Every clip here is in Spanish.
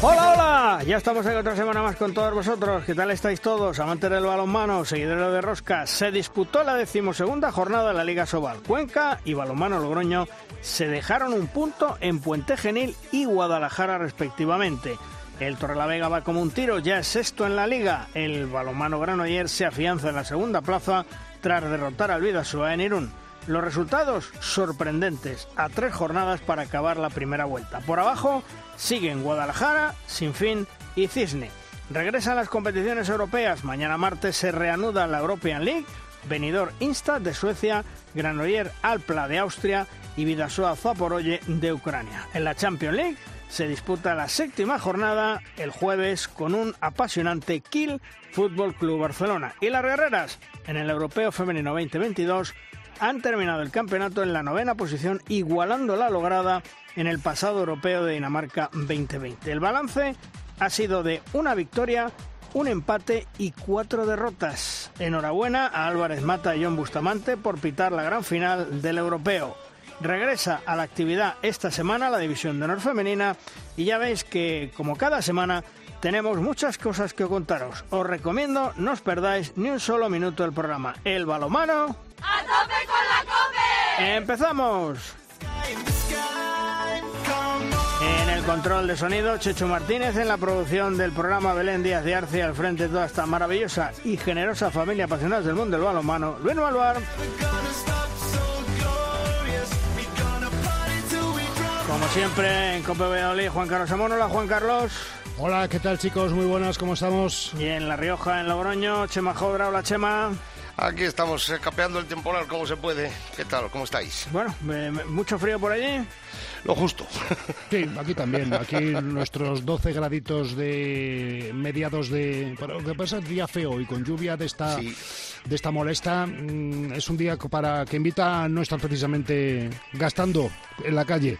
Hola, hola, ya estamos en otra semana más con todos vosotros. ¿Qué tal estáis todos? Amantes del balonmano, seguidores de Rosca. Se disputó la decimosegunda jornada de la Liga Sobal. Cuenca y Balonmano Logroño se dejaron un punto en Puente Genil y Guadalajara respectivamente. El Torrelavega va como un tiro, ya es sexto en la liga. El balonmano Granoller se afianza en la segunda plaza tras derrotar al Vidasoa en Irún. Los resultados sorprendentes a tres jornadas para acabar la primera vuelta. Por abajo siguen Guadalajara, Sinfín y Cisne. Regresan las competiciones europeas. Mañana martes se reanuda la European League. Benidorm Insta de Suecia, Granoller Alpla de Austria y Vidasoa Zaporoye de Ucrania. En la Champions League se disputa la séptima jornada el jueves con un apasionante Kiel Fútbol Club Barcelona. Y las guerreras en el Europeo Femenino 2022 han terminado el campeonato en la novena posición, igualando la lograda en el pasado europeo de Dinamarca 2020. El balance ha sido de una victoria, un empate y cuatro derrotas. Enhorabuena a Álvarez Mata y John Bustamante por pitar la gran final del europeo. Regresa a la actividad esta semana la División de Honor Femenina y ya veis que, como cada semana, tenemos muchas cosas que contaros. Os recomiendo no os perdáis ni un solo minuto del programa. El balomano. ¡A tope con la cope! ¡Empezamos! En el control de sonido, Checho Martínez, en la producción del programa Belén Díaz de Arce, al frente de toda esta maravillosa y generosa familia apasionada del mundo del balonmano, Luis Malvar. Como siempre, en Cope Valladolid, Juan Carlos Amón. Hola, Juan Carlos. Hola, ¿qué tal chicos? Muy buenas, ¿cómo estamos? Y en La Rioja, en Logroño, Chema Jodra. Hola, Chema. Aquí estamos eh, capeando el temporal como se puede. ¿Qué tal? ¿Cómo estáis? Bueno, eh, mucho frío por allí. Lo justo. Sí, aquí también. Aquí nuestros 12 graditos de mediados de... Pero lo que pasa es día feo y con lluvia de esta, Sí. de esta molesta. mm, Es un día para que invita a no estar precisamente gastando en la calle.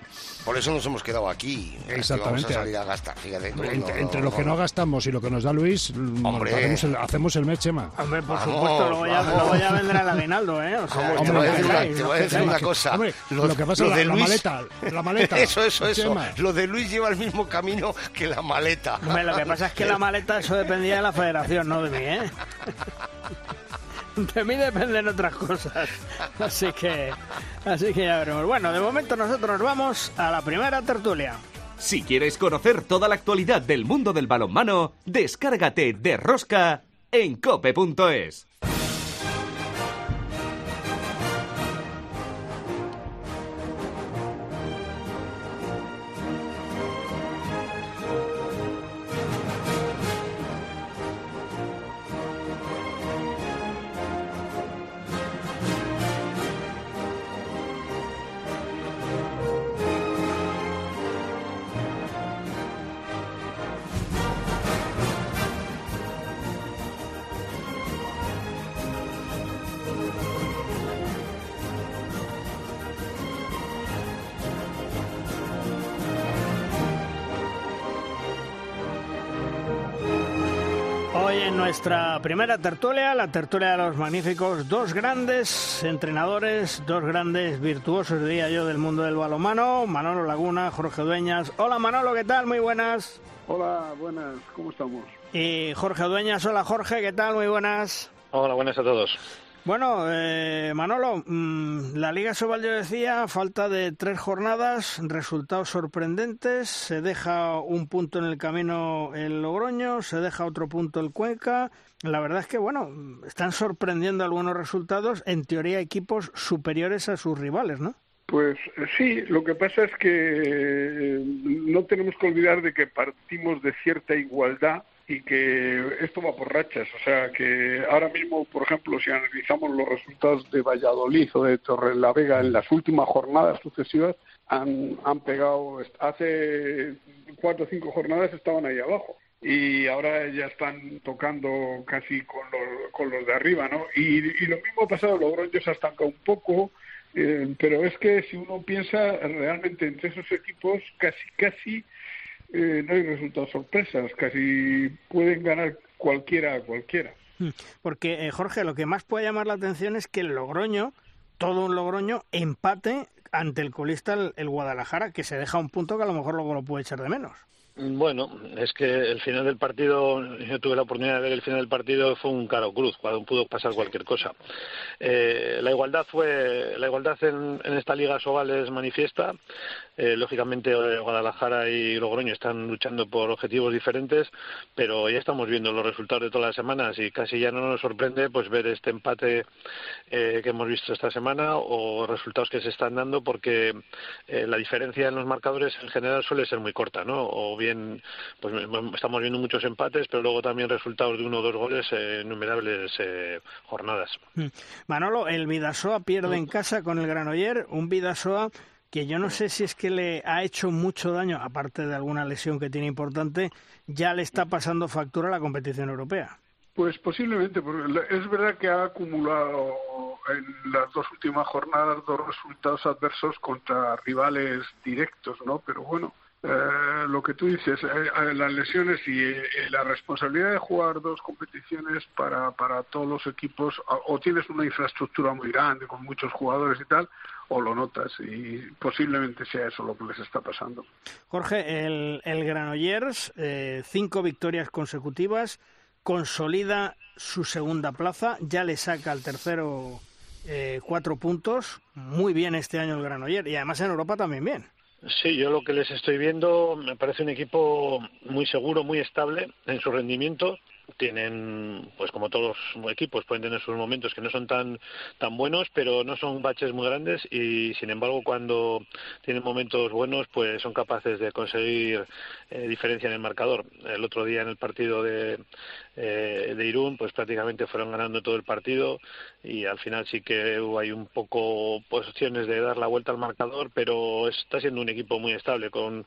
Por eso nos hemos quedado aquí. Exactamente. Vamos a salir a gastar, fíjate. tú, Entre, no, entre no, lo que no no. gastamos y lo que nos da Luis, mm, Hombre. hacemos el, hacemos el mes, Chema. Hombre, por Vamos, supuesto, luego ya, luego ya vendrá el aguinaldo, ¿eh? O sea, Hombre, te no voy a decir una, no decir una cosa. Hombre, lo que pasa es la, la maleta. La maleta. Eso, eso, eso. Chema. Lo de Luis lleva el mismo camino que la maleta. Hombre, lo que pasa es que la maleta, eso dependía de la federación, no de mí, ¿eh? De mí dependen otras cosas. Así que, así que ya veremos. Bueno, de momento nosotros nos vamos a la primera tertulia. Si quieres conocer toda la actualidad del mundo del balonmano, descárgate de Rosca en cope.es. nuestra primera tertulia, la tertulia de los magníficos, dos grandes entrenadores, dos grandes virtuosos, diría yo, del mundo del balomano, Manolo Laguna, Jorge Dueñas. Hola Manolo, ¿qué tal? Muy buenas. Hola, buenas, ¿cómo estamos? Y Jorge Dueñas, hola Jorge, ¿qué tal? Muy buenas. Hola, buenas a todos. Bueno, eh, Manolo, mm, la Liga Sobal yo decía, falta de tres jornadas, resultados sorprendentes, se deja un punto en el camino el Logroño, se deja otro punto el Cuenca. La verdad es que, bueno, están sorprendiendo algunos resultados, en teoría equipos superiores a sus rivales, ¿no? Pues eh, sí, lo que pasa es que eh, no tenemos que olvidar de que partimos de cierta igualdad y que esto va por rachas. O sea, que ahora mismo, por ejemplo, si analizamos los resultados de Valladolid o de Torrelavega en las últimas jornadas sucesivas, han, han pegado, hace cuatro o cinco jornadas estaban ahí abajo. y ahora ya están tocando casi con los, con los de arriba, ¿no? Y, lo mismo ha pasado, Logroño se ha estancado un poco, eh, pero es que si uno piensa realmente entre esos equipos, casi, casi eh, no hay resultados sorpresas, casi pueden ganar cualquiera a cualquiera. Hmm. Porque, eh, Jorge, lo que más puede llamar la atención es que el Logroño, todo un Logroño, empate ante el colista el Guadalajara, que se deja un punto que a lo mejor luego lo puede echar de menos. Bueno, es que el final del partido, yo tuve la oportunidad de ver el final del partido, fue un caro cruz, cuando pudo pasar cualquier cosa. Eh, la igualdad fue, la igualdad en, esta liga Sobal es manifiesta. Eh, lógicamente Guadalajara y Logroño están luchando por objetivos diferentes, pero ya estamos viendo los resultados de todas las semanas y casi ya no nos sorprende pues ver este empate eh, que hemos visto esta semana o resultados que se están dando porque eh, la diferencia en los marcadores en general suele ser muy corta, ¿no? O bien pues estamos viendo muchos empates, pero luego también resultados de uno o dos goles en innumerables jornadas. Mm. Manolo, el Vidasoa pierde en casa con el Granoller, un Vidasoa que yo no sé si es que le ha hecho mucho daño, aparte de alguna lesión que tiene importante, ya le está pasando factura a la competición europea. Pues posiblemente, porque es verdad que ha acumulado en las dos últimas jornadas dos resultados adversos contra rivales directos, ¿no? Pero bueno, eh, lo que tú dices, eh, eh, las lesiones y la responsabilidad de jugar dos competiciones para, para todos los equipos, o tienes una infraestructura muy grande con muchos jugadores y tal, o lo notas y posiblemente sea eso lo que les está pasando. Jorge, el, el Granollers, cinco victorias consecutivas, consolida su segunda plaza, ya le saca al tercero cuatro puntos, muy bien este año el Granollers y además en Europa también bien. Sí, yo lo que les estoy viendo me parece un equipo muy seguro, muy estable en su rendimiento tienen, pues como todos los equipos, pueden tener sus momentos que no son tan, tan buenos, pero no son baches muy grandes y, sin embargo, cuando tienen momentos buenos, pues son capaces de conseguir eh, diferencia en el marcador. El otro día en el partido de, eh, de Irún, pues prácticamente fueron ganando todo el partido y al final sí que hay un poco posiciones de dar la vuelta al marcador, pero está siendo un equipo muy estable, con,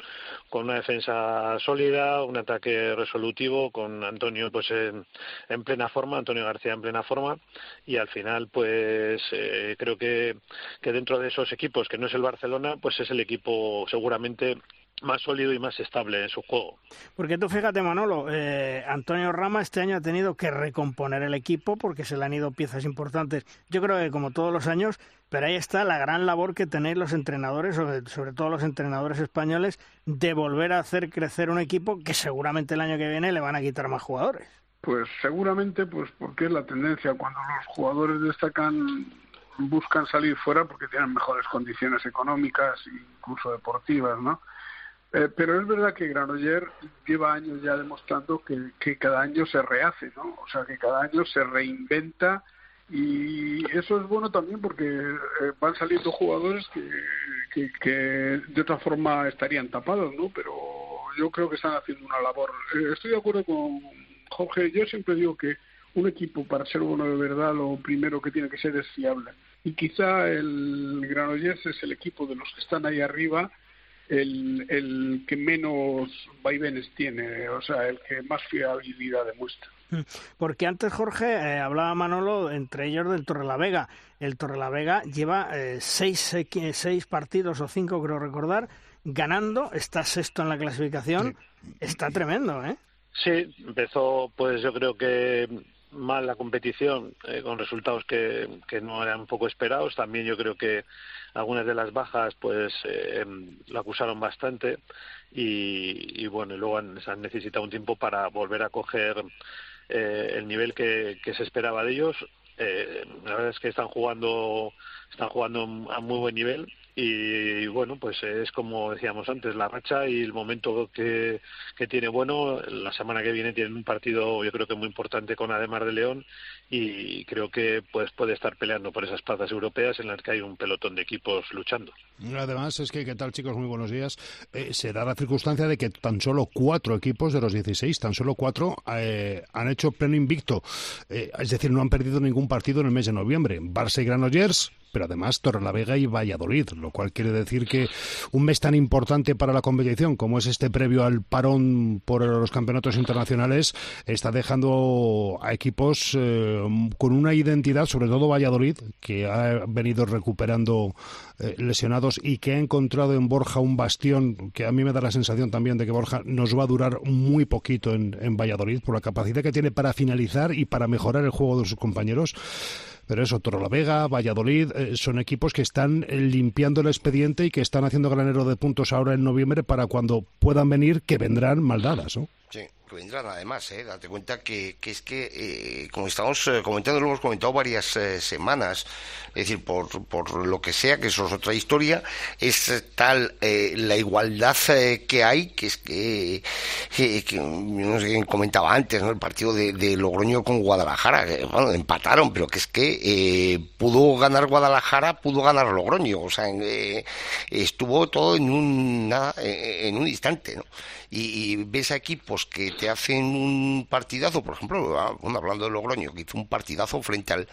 con una defensa sólida, un ataque resolutivo, con Antonio pues en, plena forma, Antonio García en plena forma, y al final, pues eh, creo que, que dentro de esos equipos, que no es el Barcelona, pues es el equipo seguramente más sólido y más estable en su juego. Porque tú fíjate, Manolo, eh, Antonio Rama este año ha tenido que recomponer el equipo porque se le han ido piezas importantes. Yo creo que como todos los años, pero ahí está la gran labor que tenéis los entrenadores, sobre, sobre todo los entrenadores españoles, de volver a hacer crecer un equipo que seguramente el año que viene le van a quitar más jugadores. Pues seguramente, pues porque es la tendencia cuando los jugadores destacan buscan salir fuera porque tienen mejores condiciones económicas incluso deportivas, ¿no? Eh, pero es verdad que Granoller lleva años ya demostrando que, que, cada año se rehace, ¿no? O sea, que cada año se reinventa y eso es bueno también porque eh, van saliendo jugadores que, que, de otra forma estarían tapados, ¿no? Pero yo creo que están haciendo una labor. Eh, estoy de acuerdo con Jorge, yo siempre digo que un equipo para ser bueno de verdad lo primero que tiene que ser es fiable. Y quizá el Granollers es el equipo de los que están ahí arriba el, el que menos vaivenes tiene, o sea, el que más fiabilidad demuestra. Mm. Porque antes, Jorge, eh, hablaba Manolo, entre ellos del Torrelavega. El Torrelavega lleva eh, seis, seis partidos o cinco, creo recordar, ganando, está sexto en la clasificación. Está tremendo, ¿eh? Sí, empezó, pues yo creo que mal la competición, eh, con resultados que, que no eran un poco esperados. También yo creo que algunas de las bajas pues eh, la acusaron bastante y, bueno, y luego han, han, necesitado un tiempo para volver a coger eh, el nivel que, que, se esperaba de ellos. Eh, la verdad es que están jugando están jugando a muy buen nivel y bueno, pues es como decíamos antes, la racha y el momento que, que tiene bueno. La semana que viene tienen un partido yo creo que muy importante con Ademar de León y creo que pues puede estar peleando por esas plazas europeas en las que hay un pelotón de equipos luchando. Además es que, ¿qué tal chicos? Muy buenos días. Eh, se da la circunstancia de que tan solo cuatro equipos de los 16, tan solo cuatro, eh, han hecho pleno invicto. Eh, es decir, no han perdido ningún partido en el mes de noviembre. Barça y Granollers pero además Torrelavega y Valladolid, lo cual quiere decir que un mes tan importante para la competición como es este previo al parón por los campeonatos internacionales está dejando a equipos eh, con una identidad, sobre todo Valladolid, que ha venido recuperando eh, lesionados y que ha encontrado en Borja un bastión que a mí me da la sensación también de que Borja nos va a durar muy poquito en, en Valladolid por la capacidad que tiene para finalizar y para mejorar el juego de sus compañeros. Pero eso, Vega, Valladolid, eh, son equipos que están eh, limpiando el expediente y que están haciendo granero de puntos ahora en noviembre para cuando puedan venir, que vendrán maldadas, ¿no? Que vendrán además, ¿eh? date cuenta que, que es que, eh, como estamos eh, comentando, lo hemos comentado varias eh, semanas, es decir, por, por lo que sea, que eso es otra historia, es tal la igualdad que hay, que es que, que, no sé quién comentaba antes, ¿no? el partido de, Logroño con Guadalajara, bueno, empataron, pero que es que pudo ganar Guadalajara, pudo ganar Logroño, o sea, estuvo todo en un, en un instante, ¿no? Y, ves a equipos que te hacen un partidazo, por ejemplo, ah, hablando de Logroño, que hizo un partidazo frente al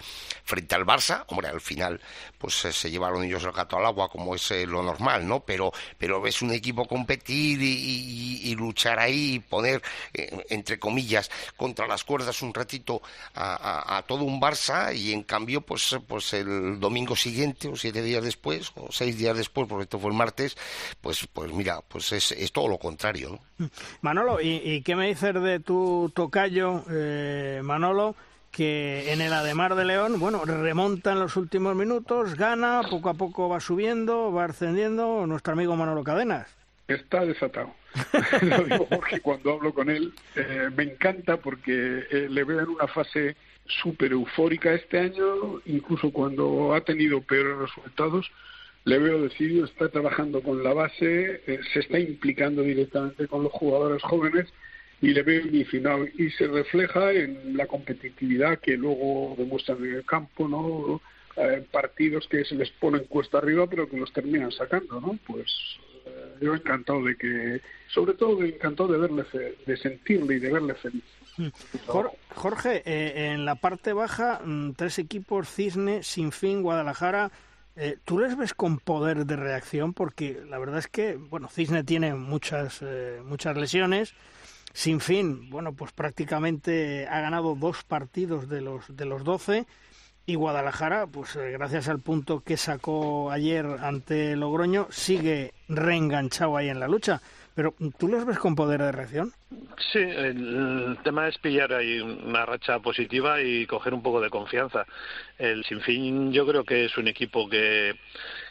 frente al Barça, hombre, al final pues eh, se llevaron ellos el gato al agua como es eh, lo normal, ¿no? Pero pero ves un equipo competir y, luchar ahí y poner eh, entre comillas contra las cuerdas un ratito a, todo un Barça y en cambio pues pues el domingo siguiente o siete días después o seis días después porque esto fue el martes pues pues mira pues es, es todo lo contrario ¿no? Manolo, ¿y, qué me dices de tu tocayo, eh, Manolo? que en el Ademar de León, bueno, remonta en los últimos minutos, gana, poco a poco va subiendo, va ascendiendo nuestro amigo Manolo Cadenas. Está desatado. Lo digo porque cuando hablo con él eh, me encanta porque eh, le veo en una fase súper eufórica este año, incluso cuando ha tenido peores resultados, le veo decidido, está trabajando con la base, eh, se está implicando directamente con los jugadores jóvenes y le veo indignado y se refleja en la competitividad que luego demuestran en el campo, ¿no? Eh, partidos que se les ponen cuesta arriba pero que los terminan sacando, ¿no? Pues eh, yo encantado de que, sobre todo encantado de verle, de sentirle y de verle feliz. Mm. Jorge, en la parte baja, mm, tres equipos, Cisne, Sinfín, Guadalajara, eh, ¿Tú les ves con poder de reacción? Porque la verdad es que, bueno, Cisne tiene muchas, eh, muchas lesiones. Sin fin, bueno, pues prácticamente ha ganado dos partidos de los, de los 12 y Guadalajara, pues eh, gracias al punto que sacó ayer ante Logroño, sigue reenganchado ahí en la lucha. Pero ¿tú los ves con poder de reacción? Sí, el tema es pillar ahí una racha positiva y coger un poco de confianza. El Sinfín yo creo que es un equipo que,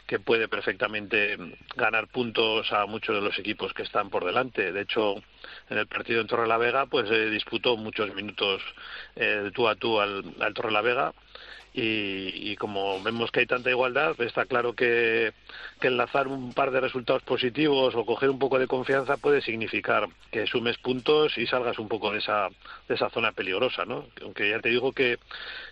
que puede perfectamente ganar puntos a muchos de los equipos que están por delante. De hecho, en el partido en Torre la Vega, pues eh, disputó muchos minutos eh, tú a tú al, al Torre la Vega y, como vemos que hay tanta igualdad, está claro que, enlazar un par de resultados positivos o coger un poco de confianza puede significar que sumes puntos y salgas un poco de esa, de esa zona peligrosa, ¿no? Aunque ya te digo que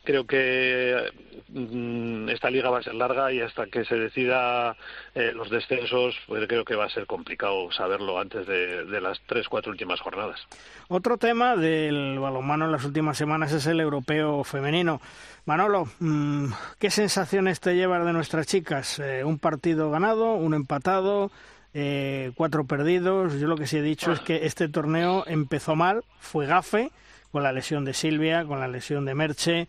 creo que mm, esta liga va a ser larga y hasta que se decida eh, los descensos, pues creo que va a ser complicado saberlo antes de, de las tres, cuatro últimas jornadas. Otro tema del balonmano en las últimas semanas es el europeo femenino. Manolo, ¿qué sensaciones te llevas de nuestras chicas? Eh, un partido ganado, un empatado, eh, cuatro perdidos. Yo lo que sí he dicho es que este torneo empezó mal, fue gafe, con la lesión de Silvia, con la lesión de Merche,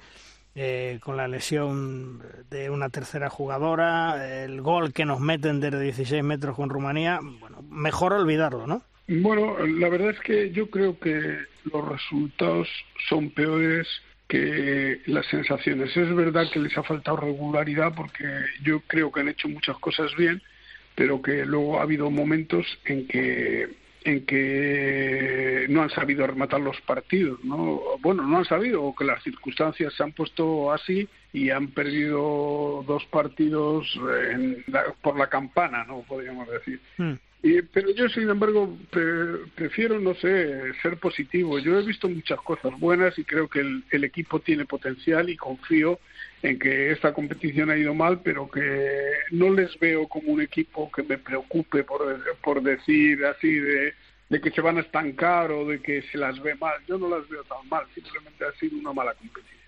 eh, con la lesión de una tercera jugadora, el gol que nos meten desde 16 metros con Rumanía. Bueno, mejor olvidarlo, ¿no? Bueno, la verdad es que yo creo que los resultados son peores que las sensaciones. Es verdad que les ha faltado regularidad porque yo creo que han hecho muchas cosas bien, pero que luego ha habido momentos en que en que no han sabido rematar los partidos, ¿no? Bueno, no han sabido, o que las circunstancias se han puesto así y han perdido dos partidos por la campana, ¿no? Podríamos decir. Hmm pero yo, sin embargo, prefiero, no sé, ser positivo. Yo he visto muchas cosas buenas y creo que el, equipo tiene potencial y confío en que esta competición ha ido mal, pero que no les veo como un equipo que me preocupe por, por decir así de, de que se van a estancar o de que se las ve mal. Yo no las veo tan mal, simplemente ha sido una mala competición.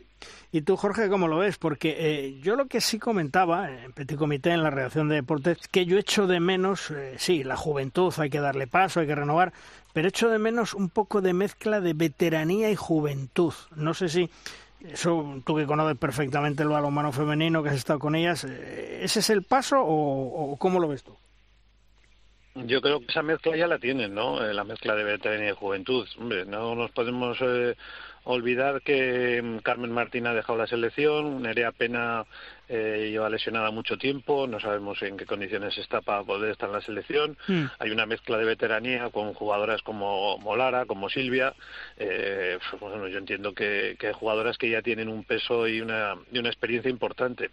¿Y tú, Jorge, cómo lo ves? Porque eh, yo lo que sí comentaba en Petit Comité, en la redacción de deportes, que yo echo de menos, eh, sí, la juventud, hay que darle paso, hay que renovar, pero echo de menos un poco de mezcla de veteranía y juventud. No sé si eso tú que conoces perfectamente el balonmano femenino, que has estado con ellas, eh, ¿ese es el paso o, cómo lo ves tú? Yo creo que esa mezcla ya la tienen, ¿no? La mezcla de veteranía y juventud. Hombre, no nos podemos olvidar que mm, Carmen Martín ha dejado la selección, Nerea Pena eh, lleva lesionada mucho tiempo, no sabemos en qué condiciones está para poder estar en la selección. Mm. Hay una mezcla de veteranía con jugadoras como Molara, como Silvia. Eh, pues, bueno, yo entiendo que, hay jugadoras que ya tienen un peso y una, y una experiencia importante.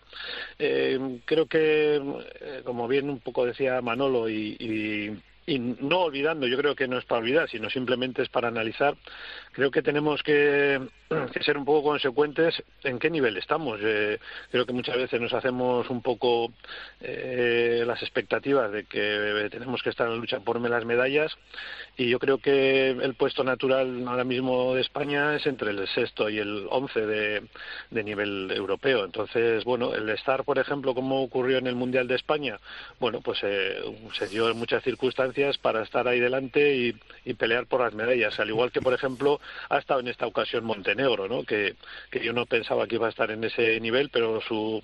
Eh, creo que, eh, como bien un poco decía Manolo y y no olvidando, yo creo que no es para olvidar, sino simplemente es para analizar, creo que tenemos que, ser un poco consecuentes en qué nivel estamos. Eh, creo que muchas veces nos hacemos un poco eh, las expectativas de que tenemos que estar en la lucha por las medallas y yo creo que el puesto natural ahora mismo de España es entre el sexto y el once de, de nivel europeo. Entonces, bueno, el estar, por ejemplo, como ocurrió en el Mundial de España, bueno, pues eh, se dio en muchas circunstancias para estar ahí delante y, pelear por las medallas. Al igual que, por ejemplo, ha estado en esta ocasión Montenegro, ¿no? que, que yo no pensaba que iba a estar en ese nivel, pero su,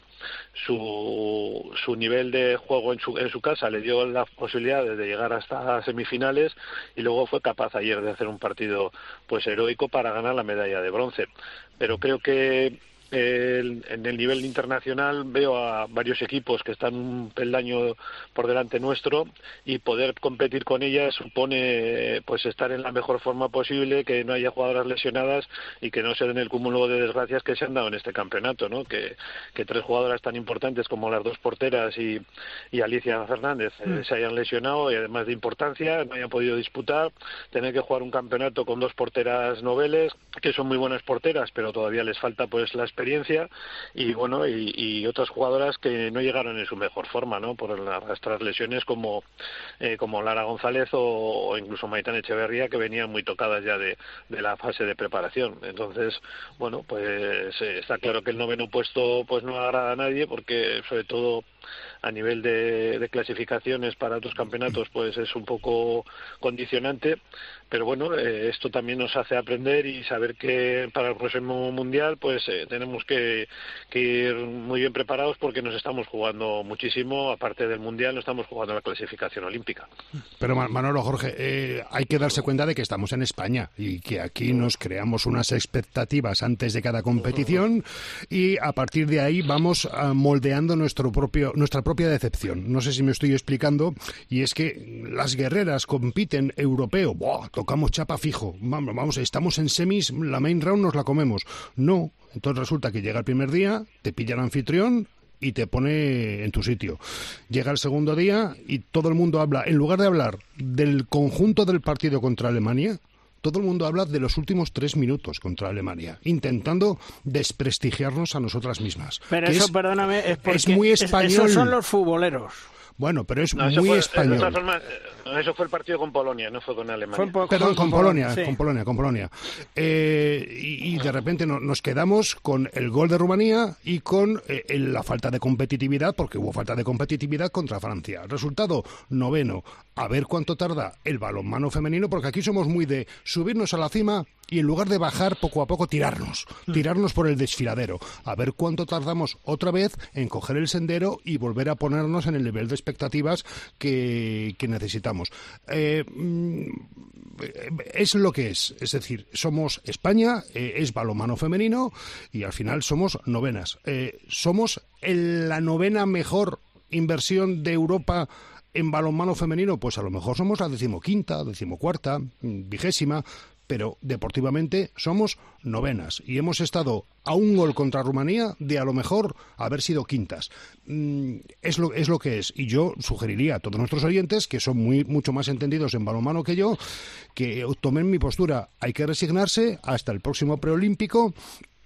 su, su nivel de juego en su, en su casa le dio la posibilidad de llegar hasta semifinales y luego fue capaz ayer de hacer un partido pues heroico para ganar la medalla de bronce. Pero creo que en el nivel internacional veo a varios equipos que están un peldaño por delante nuestro y poder competir con ellas supone pues estar en la mejor forma posible, que no haya jugadoras lesionadas y que no se den el cúmulo de desgracias que se han dado en este campeonato, ¿no? Que, tres jugadoras tan importantes como las dos porteras y, Alicia Fernández eh, mm. se hayan lesionado y además de importancia no hayan podido disputar, tener que jugar un campeonato con dos porteras noveles que son muy buenas porteras, pero todavía les falta pues la experiencia experiencia y bueno y, otras jugadoras que no llegaron en su mejor forma no por las lesiones como eh, como Lara González o, incluso Maitán Echeverría que venían muy tocadas ya de, de la fase de preparación. Entonces bueno pues eh, está claro que el noveno puesto pues no agrada a nadie porque sobre todo a nivel de, clasificaciones para otros campeonatos pues es un poco condicionante pero bueno, eh, esto también nos hace aprender y saber que para el próximo mundial pues eh, tenemos que, ir muy bien preparados porque nos estamos jugando muchísimo, aparte del mundial, nos estamos jugando la clasificación olímpica. Pero Manolo, Jorge, eh, hay que darse cuenta de que estamos en España y que aquí nos creamos unas expectativas antes de cada competición y a partir de ahí vamos ah, moldeando nuestro propio, nuestra propia decepción. No sé si me estoy explicando y es que las guerreras compiten europeo, tocamos chapa fijo, vamos, vamos, estamos en semis, la main round nos la comemos. No, entonces resulta que llega el primer día, te pilla el anfitrión, y te pone en tu sitio. Llega el segundo día y todo el mundo habla, en lugar de hablar del conjunto del partido contra Alemania, todo el mundo habla de los últimos tres minutos contra Alemania, intentando desprestigiarnos a nosotras mismas. Pero eso, perdóname, es, muy español. esos son los futboleros. Bueno, pero es muy español. eso fue el partido con Polonia, no fue con Alemania. Perdón, con, Polonia, con Polonia, con Polonia. Eh, y, de repente nos quedamos con el gol de Rumanía y con eh, la falta de competitividad, porque hubo falta de competitividad contra Francia. Resultado, noveno. A ver cuánto tarda el balonmano femenino, porque aquí somos muy de subirnos a la cima y en lugar de bajar poco a poco tirarnos, mm. tirarnos por el desfiladero, a ver cuánto tardamos otra vez en coger el sendero y volver a ponernos en el nivel de expectativas que, necesitamos. Eh, mm, es lo que es, es decir, somos España, eh, es balomano femenino y al final somos novenas. Eh, somos la novena mejor inversión de Europa en balonmano femenino, pues a lo mejor somos la decimoquinta, decimocuarta, vigésima, pero deportivamente somos novenas y hemos estado a un gol contra Rumanía de a lo mejor haber sido quintas. Mm, es, lo, es lo que es. Y yo sugeriría a todos nuestros oyentes, que son muy, mucho más entendidos en balonmano que yo, que tomen mi postura. Hay que resignarse hasta el próximo preolímpico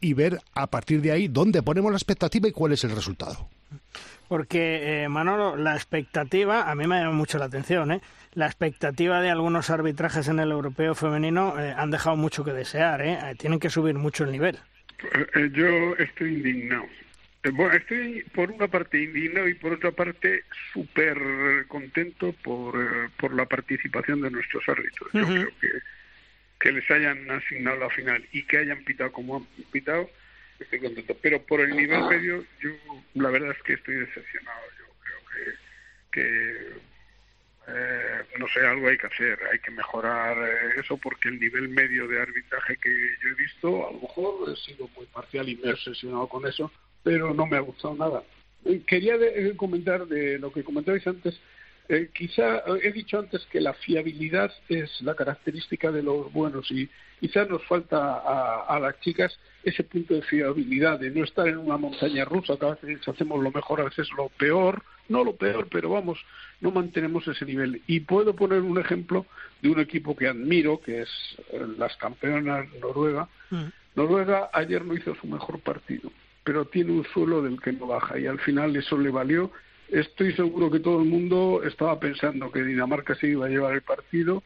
y ver a partir de ahí dónde ponemos la expectativa y cuál es el resultado. Porque, eh, Manolo, la expectativa, a mí me llama mucho la atención, ¿eh? la expectativa de algunos arbitrajes en el europeo femenino eh, han dejado mucho que desear, ¿eh? ¿eh? tienen que subir mucho el nivel. Eh, yo estoy indignado. Bueno, estoy por una parte indignado y por otra parte súper contento por, por la participación de nuestros árbitros. Yo creo que, que les hayan asignado la final y que hayan pitado como han pitado, estoy contento. Pero por el nivel medio, yo la verdad es que estoy decepcionado. Yo creo que, eh, no sé, algo hay que hacer, hay que mejorar eh, eso porque el nivel medio de arbitraje que yo he visto, a lo mejor he sido muy parcial y me he obsesionado con eso, pero no me ha gustado nada. Eh, quería comentar de lo que comentabais antes, quizá he dicho antes que la fiabilidad es la característica de los buenos y quizá nos falta a, a, las chicas ese punto de fiabilidad, de no estar en una montaña rusa, que a veces hacemos lo mejor, a veces lo peor, no lo peor, pero vamos, no mantenemos ese nivel. Y puedo poner un ejemplo de un equipo que admiro, que es eh, las campeonas Noruega. Mm. Noruega ayer no hizo su mejor partido, pero tiene un suelo del que no baja y al final eso le valió. Estoy seguro que todo el mundo estaba pensando que Dinamarca se iba a llevar el partido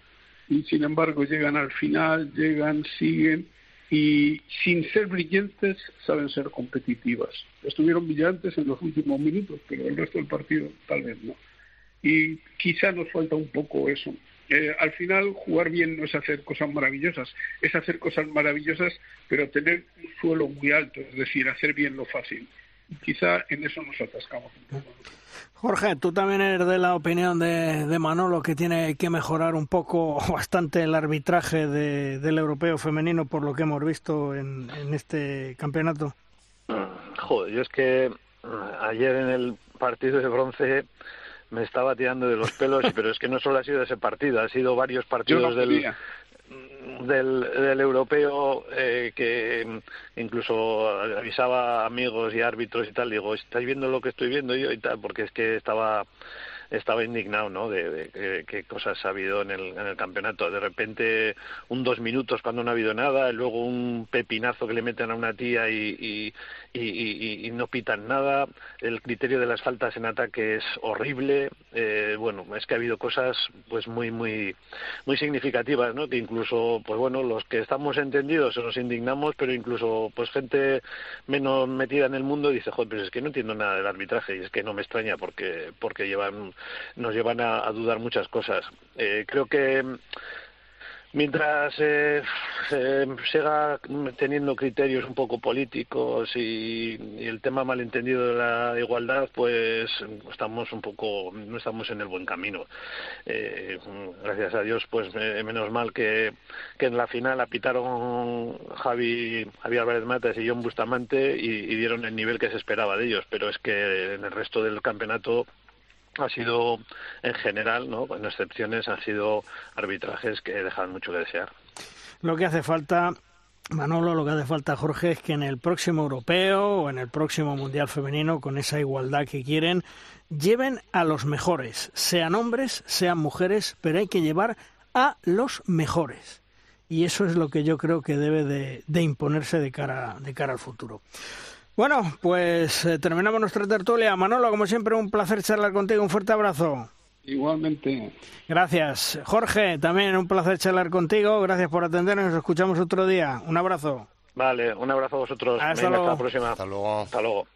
y sin embargo llegan al final, llegan, siguen y sin ser brillantes saben ser competitivas. Estuvieron brillantes en los últimos minutos, pero el resto del partido tal vez no. Y quizá nos falta un poco eso. Eh, al final jugar bien no es hacer cosas maravillosas, es hacer cosas maravillosas, pero tener un suelo muy alto, es decir, hacer bien lo fácil. Quizá en eso nos atascamos un poco. Jorge, tú también eres de la opinión de, de Manolo que tiene que mejorar un poco bastante el arbitraje del europeo femenino por lo que hemos visto en, este campeonato. Joder, yo es que mm, ayer en el partido de bronce me estaba tirando de los pelos, pero es que no solo ha sido ese partido, ha sido varios partidos del, del, del europeo eh, que incluso avisaba amigos y árbitros y tal, digo, ¿estáis viendo lo que estoy viendo yo y tal? Porque es que estaba estaba indignado, ¿no? De, qué cosas ha habido en el, en el campeonato. De repente, un dos minutos cuando no ha habido nada, luego un pepinazo que le meten a una tía y, y, y, no pitan nada. El criterio de las faltas en ataque es horrible. Eh, bueno, es que ha habido cosas, pues muy, muy, muy significativas, ¿no? Que incluso, pues bueno, los que estamos entendidos nos indignamos, pero incluso, pues gente menos metida en el mundo dice, joder, pero es que no entiendo nada del arbitraje y es que no me extraña porque, porque llevan nos llevan a, dudar muchas cosas. Eh, creo que mientras eh, se siga teniendo criterios un poco políticos y, el tema malentendido de la igualdad, pues estamos un poco, no estamos en el buen camino. Eh, gracias a Dios, pues menos mal que, que en la final apitaron Javi, Javi Álvarez Matas y John Bustamante y dieron el nivel que se esperaba de ellos, pero es que en el resto del campeonato ha sido en general, ¿no? en excepciones, han sido arbitrajes que dejan mucho que desear. Lo que hace falta, Manolo, lo que hace falta, Jorge, es que en el próximo europeo o en el próximo mundial femenino, con esa igualdad que quieren, lleven a los mejores, sean hombres, sean mujeres, pero hay que llevar a los mejores. Y eso es lo que yo creo que debe de, de imponerse de cara, de cara al futuro. Bueno, pues eh, terminamos nuestra tertulia. Manolo, como siempre, un placer charlar contigo. Un fuerte abrazo. Igualmente. Gracias. Jorge, también un placer charlar contigo. Gracias por atendernos. Nos escuchamos otro día. Un abrazo. Vale, un abrazo a vosotros. Hasta, luego. hasta la próxima. Hasta luego. Hasta luego.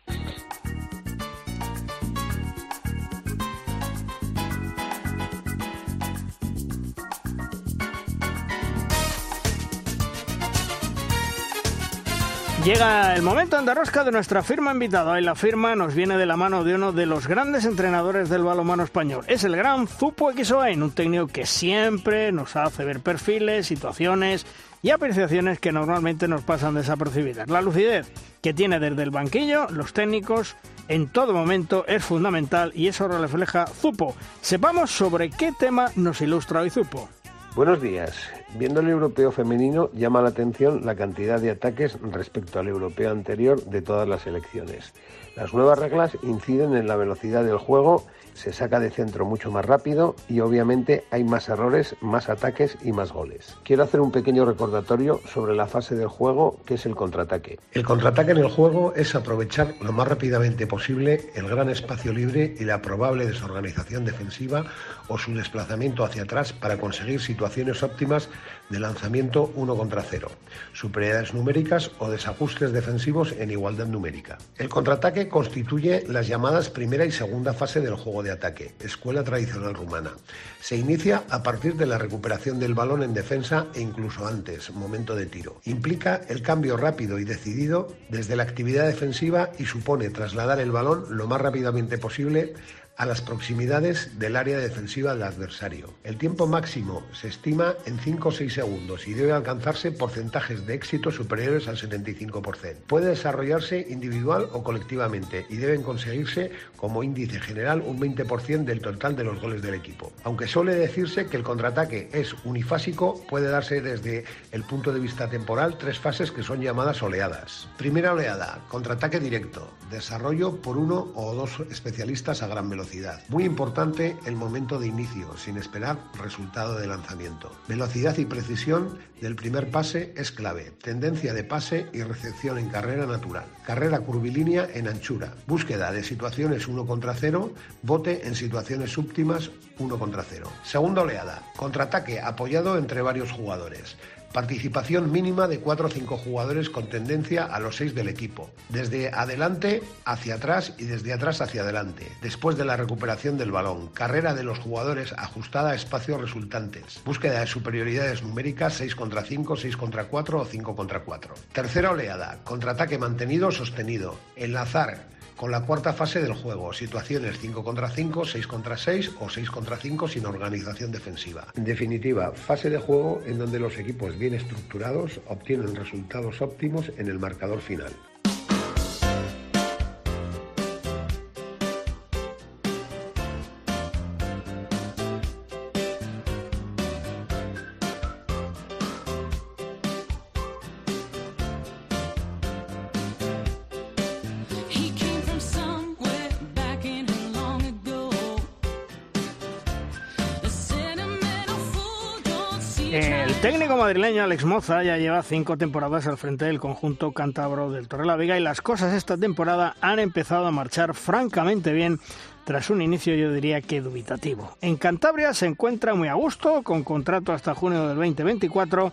Llega el momento en rosca de nuestra firma invitada. y la firma nos viene de la mano de uno de los grandes entrenadores del balonmano español. Es el gran Zupo Xoain, un técnico que siempre nos hace ver perfiles, situaciones y apreciaciones que normalmente nos pasan desapercibidas. La lucidez que tiene desde el banquillo los técnicos en todo momento es fundamental y eso lo refleja Zupo. Sepamos sobre qué tema nos ilustra hoy Zupo. Buenos días. Viendo el europeo femenino, llama la atención la cantidad de ataques respecto al europeo anterior de todas las elecciones. Las nuevas reglas inciden en la velocidad del juego se saca de centro mucho más rápido y obviamente hay más errores, más ataques y más goles. Quiero hacer un pequeño recordatorio sobre la fase del juego que es el contraataque. El contraataque en el juego es aprovechar lo más rápidamente posible el gran espacio libre y la probable desorganización defensiva o su desplazamiento hacia atrás para conseguir situaciones óptimas de lanzamiento 1 contra 0, superioridades numéricas o desajustes defensivos en igualdad numérica. El contraataque constituye las llamadas primera y segunda fase del juego de ataque, escuela tradicional rumana. Se inicia a partir de la recuperación del balón en defensa e incluso antes, momento de tiro. Implica el cambio rápido y decidido desde la actividad defensiva y supone trasladar el balón lo más rápidamente posible a las proximidades del área defensiva del adversario. El tiempo máximo se estima en 5 o 6 segundos y debe alcanzarse porcentajes de éxito superiores al 75%. Puede desarrollarse individual o colectivamente y deben conseguirse como índice general un 20% del total de los goles del equipo. Aunque suele decirse que el contraataque es unifásico, puede darse desde el punto de vista temporal tres fases que son llamadas oleadas. Primera oleada, contraataque directo, desarrollo por uno o dos especialistas a gran velocidad muy importante el momento de inicio, sin esperar resultado de lanzamiento. Velocidad y precisión del primer pase es clave. Tendencia de pase y recepción en carrera natural. Carrera curvilínea en anchura. Búsqueda de situaciones 1 contra 0. Bote en situaciones óptimas 1 contra 0. Segunda oleada. Contraataque apoyado entre varios jugadores. Participación mínima de 4 o 5 jugadores con tendencia a los 6 del equipo. Desde adelante hacia atrás y desde atrás hacia adelante. Después de la recuperación del balón. Carrera de los jugadores ajustada a espacios resultantes. Búsqueda de superioridades numéricas 6 contra 5, 6 contra 4 o 5 contra 4. Tercera oleada. Contraataque mantenido o sostenido. Enlazar con la cuarta fase del juego, situaciones 5 contra 5, 6 contra 6 o 6 contra 5 sin organización defensiva. En definitiva, fase de juego en donde los equipos bien estructurados obtienen resultados óptimos en el marcador final. Madrileño Alex Moza ya lleva cinco temporadas al frente del conjunto cántabro del Torrelavega y las cosas esta temporada han empezado a marchar francamente bien tras un inicio yo diría que dubitativo. En Cantabria se encuentra muy a gusto, con contrato hasta junio del 2024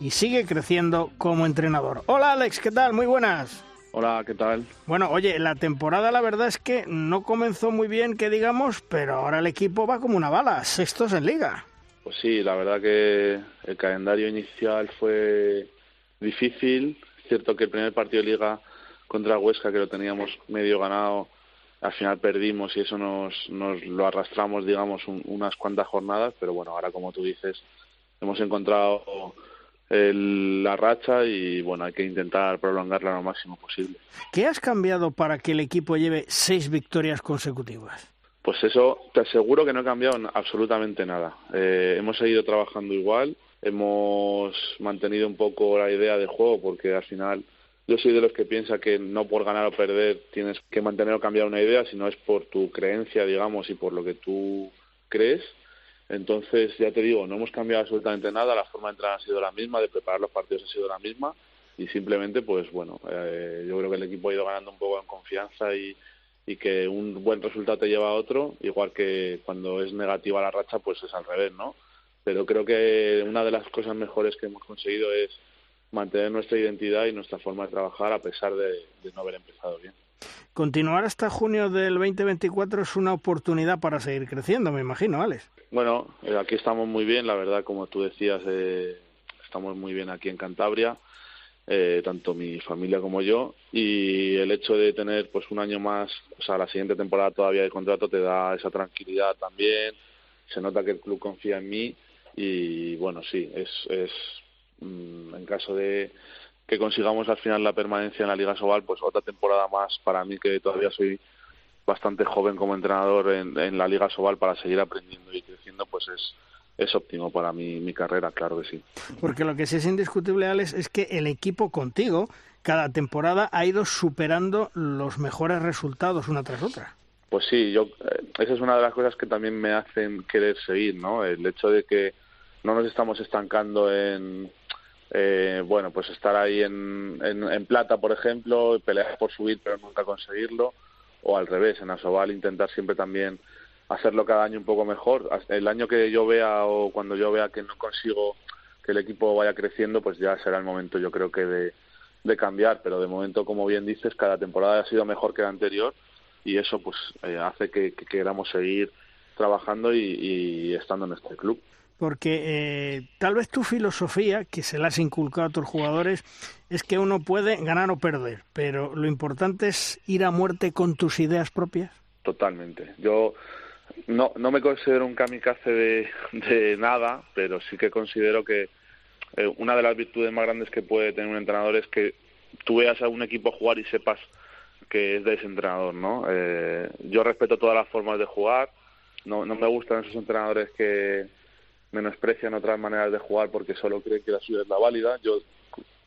y sigue creciendo como entrenador. Hola Alex, ¿qué tal? Muy buenas. Hola, ¿qué tal? Bueno, oye, la temporada la verdad es que no comenzó muy bien, que digamos, pero ahora el equipo va como una bala, sextos en liga. Pues sí, la verdad que el calendario inicial fue difícil. Es cierto que el primer partido de liga contra Huesca, que lo teníamos medio ganado, al final perdimos y eso nos, nos lo arrastramos, digamos, unas cuantas jornadas. Pero bueno, ahora como tú dices, hemos encontrado el, la racha y bueno, hay que intentar prolongarla lo máximo posible. ¿Qué has cambiado para que el equipo lleve seis victorias consecutivas? Pues eso, te aseguro que no ha cambiado absolutamente nada. Eh, hemos seguido trabajando igual, hemos mantenido un poco la idea de juego, porque al final yo soy de los que piensa que no por ganar o perder tienes que mantener o cambiar una idea, sino es por tu creencia, digamos, y por lo que tú crees. Entonces, ya te digo, no hemos cambiado absolutamente nada, la forma de entrar ha sido la misma, de preparar los partidos ha sido la misma, y simplemente, pues bueno, eh, yo creo que el equipo ha ido ganando un poco en confianza y, y que un buen resultado te lleva a otro, igual que cuando es negativa la racha, pues es al revés, ¿no? Pero creo que una de las cosas mejores que hemos conseguido es mantener nuestra identidad y nuestra forma de trabajar a pesar de, de no haber empezado bien. Continuar hasta junio del 2024 es una oportunidad para seguir creciendo, me imagino, Alex. Bueno, eh, aquí estamos muy bien, la verdad, como tú decías, eh, estamos muy bien aquí en Cantabria eh, tanto mi familia como yo y el hecho de tener pues un año más o sea la siguiente temporada todavía de contrato te da esa tranquilidad también se nota que el club confía en mí y bueno sí es es mm, en caso de que consigamos al final la permanencia en la Liga Sobal pues otra temporada más para mí que todavía soy bastante joven como entrenador en, en la Liga Sobal para seguir aprendiendo y creciendo pues es es óptimo para mi, mi carrera, claro que sí. Porque lo que sí es indiscutible, Alex, es que el equipo contigo cada temporada ha ido superando los mejores resultados una tras otra. Pues sí, yo eh, esa es una de las cosas que también me hacen querer seguir, ¿no? El hecho de que no nos estamos estancando en eh, bueno, pues estar ahí en, en, en plata, por ejemplo, pelear por subir pero nunca conseguirlo, o al revés, en Asobal intentar siempre también hacerlo cada año un poco mejor. El año que yo vea o cuando yo vea que no consigo que el equipo vaya creciendo, pues ya será el momento, yo creo que de, de cambiar. Pero de momento, como bien dices, cada temporada ha sido mejor que la anterior y eso pues eh, hace que, queramos seguir trabajando y, estando en este club. Porque eh, tal vez tu filosofía, que se la has inculcado a tus jugadores, es que uno puede ganar o perder, pero lo importante es ir a muerte con tus ideas propias. Totalmente. Yo no, no me considero un kamikaze de, nada, pero sí que considero que eh, una de las virtudes más grandes que puede tener un entrenador es que tú veas a un equipo jugar y sepas que es de ese entrenador, ¿no? Eh, yo respeto todas las formas de jugar, no, no me gustan esos entrenadores que menosprecian otras maneras de jugar porque solo creen que la suya es la válida, yo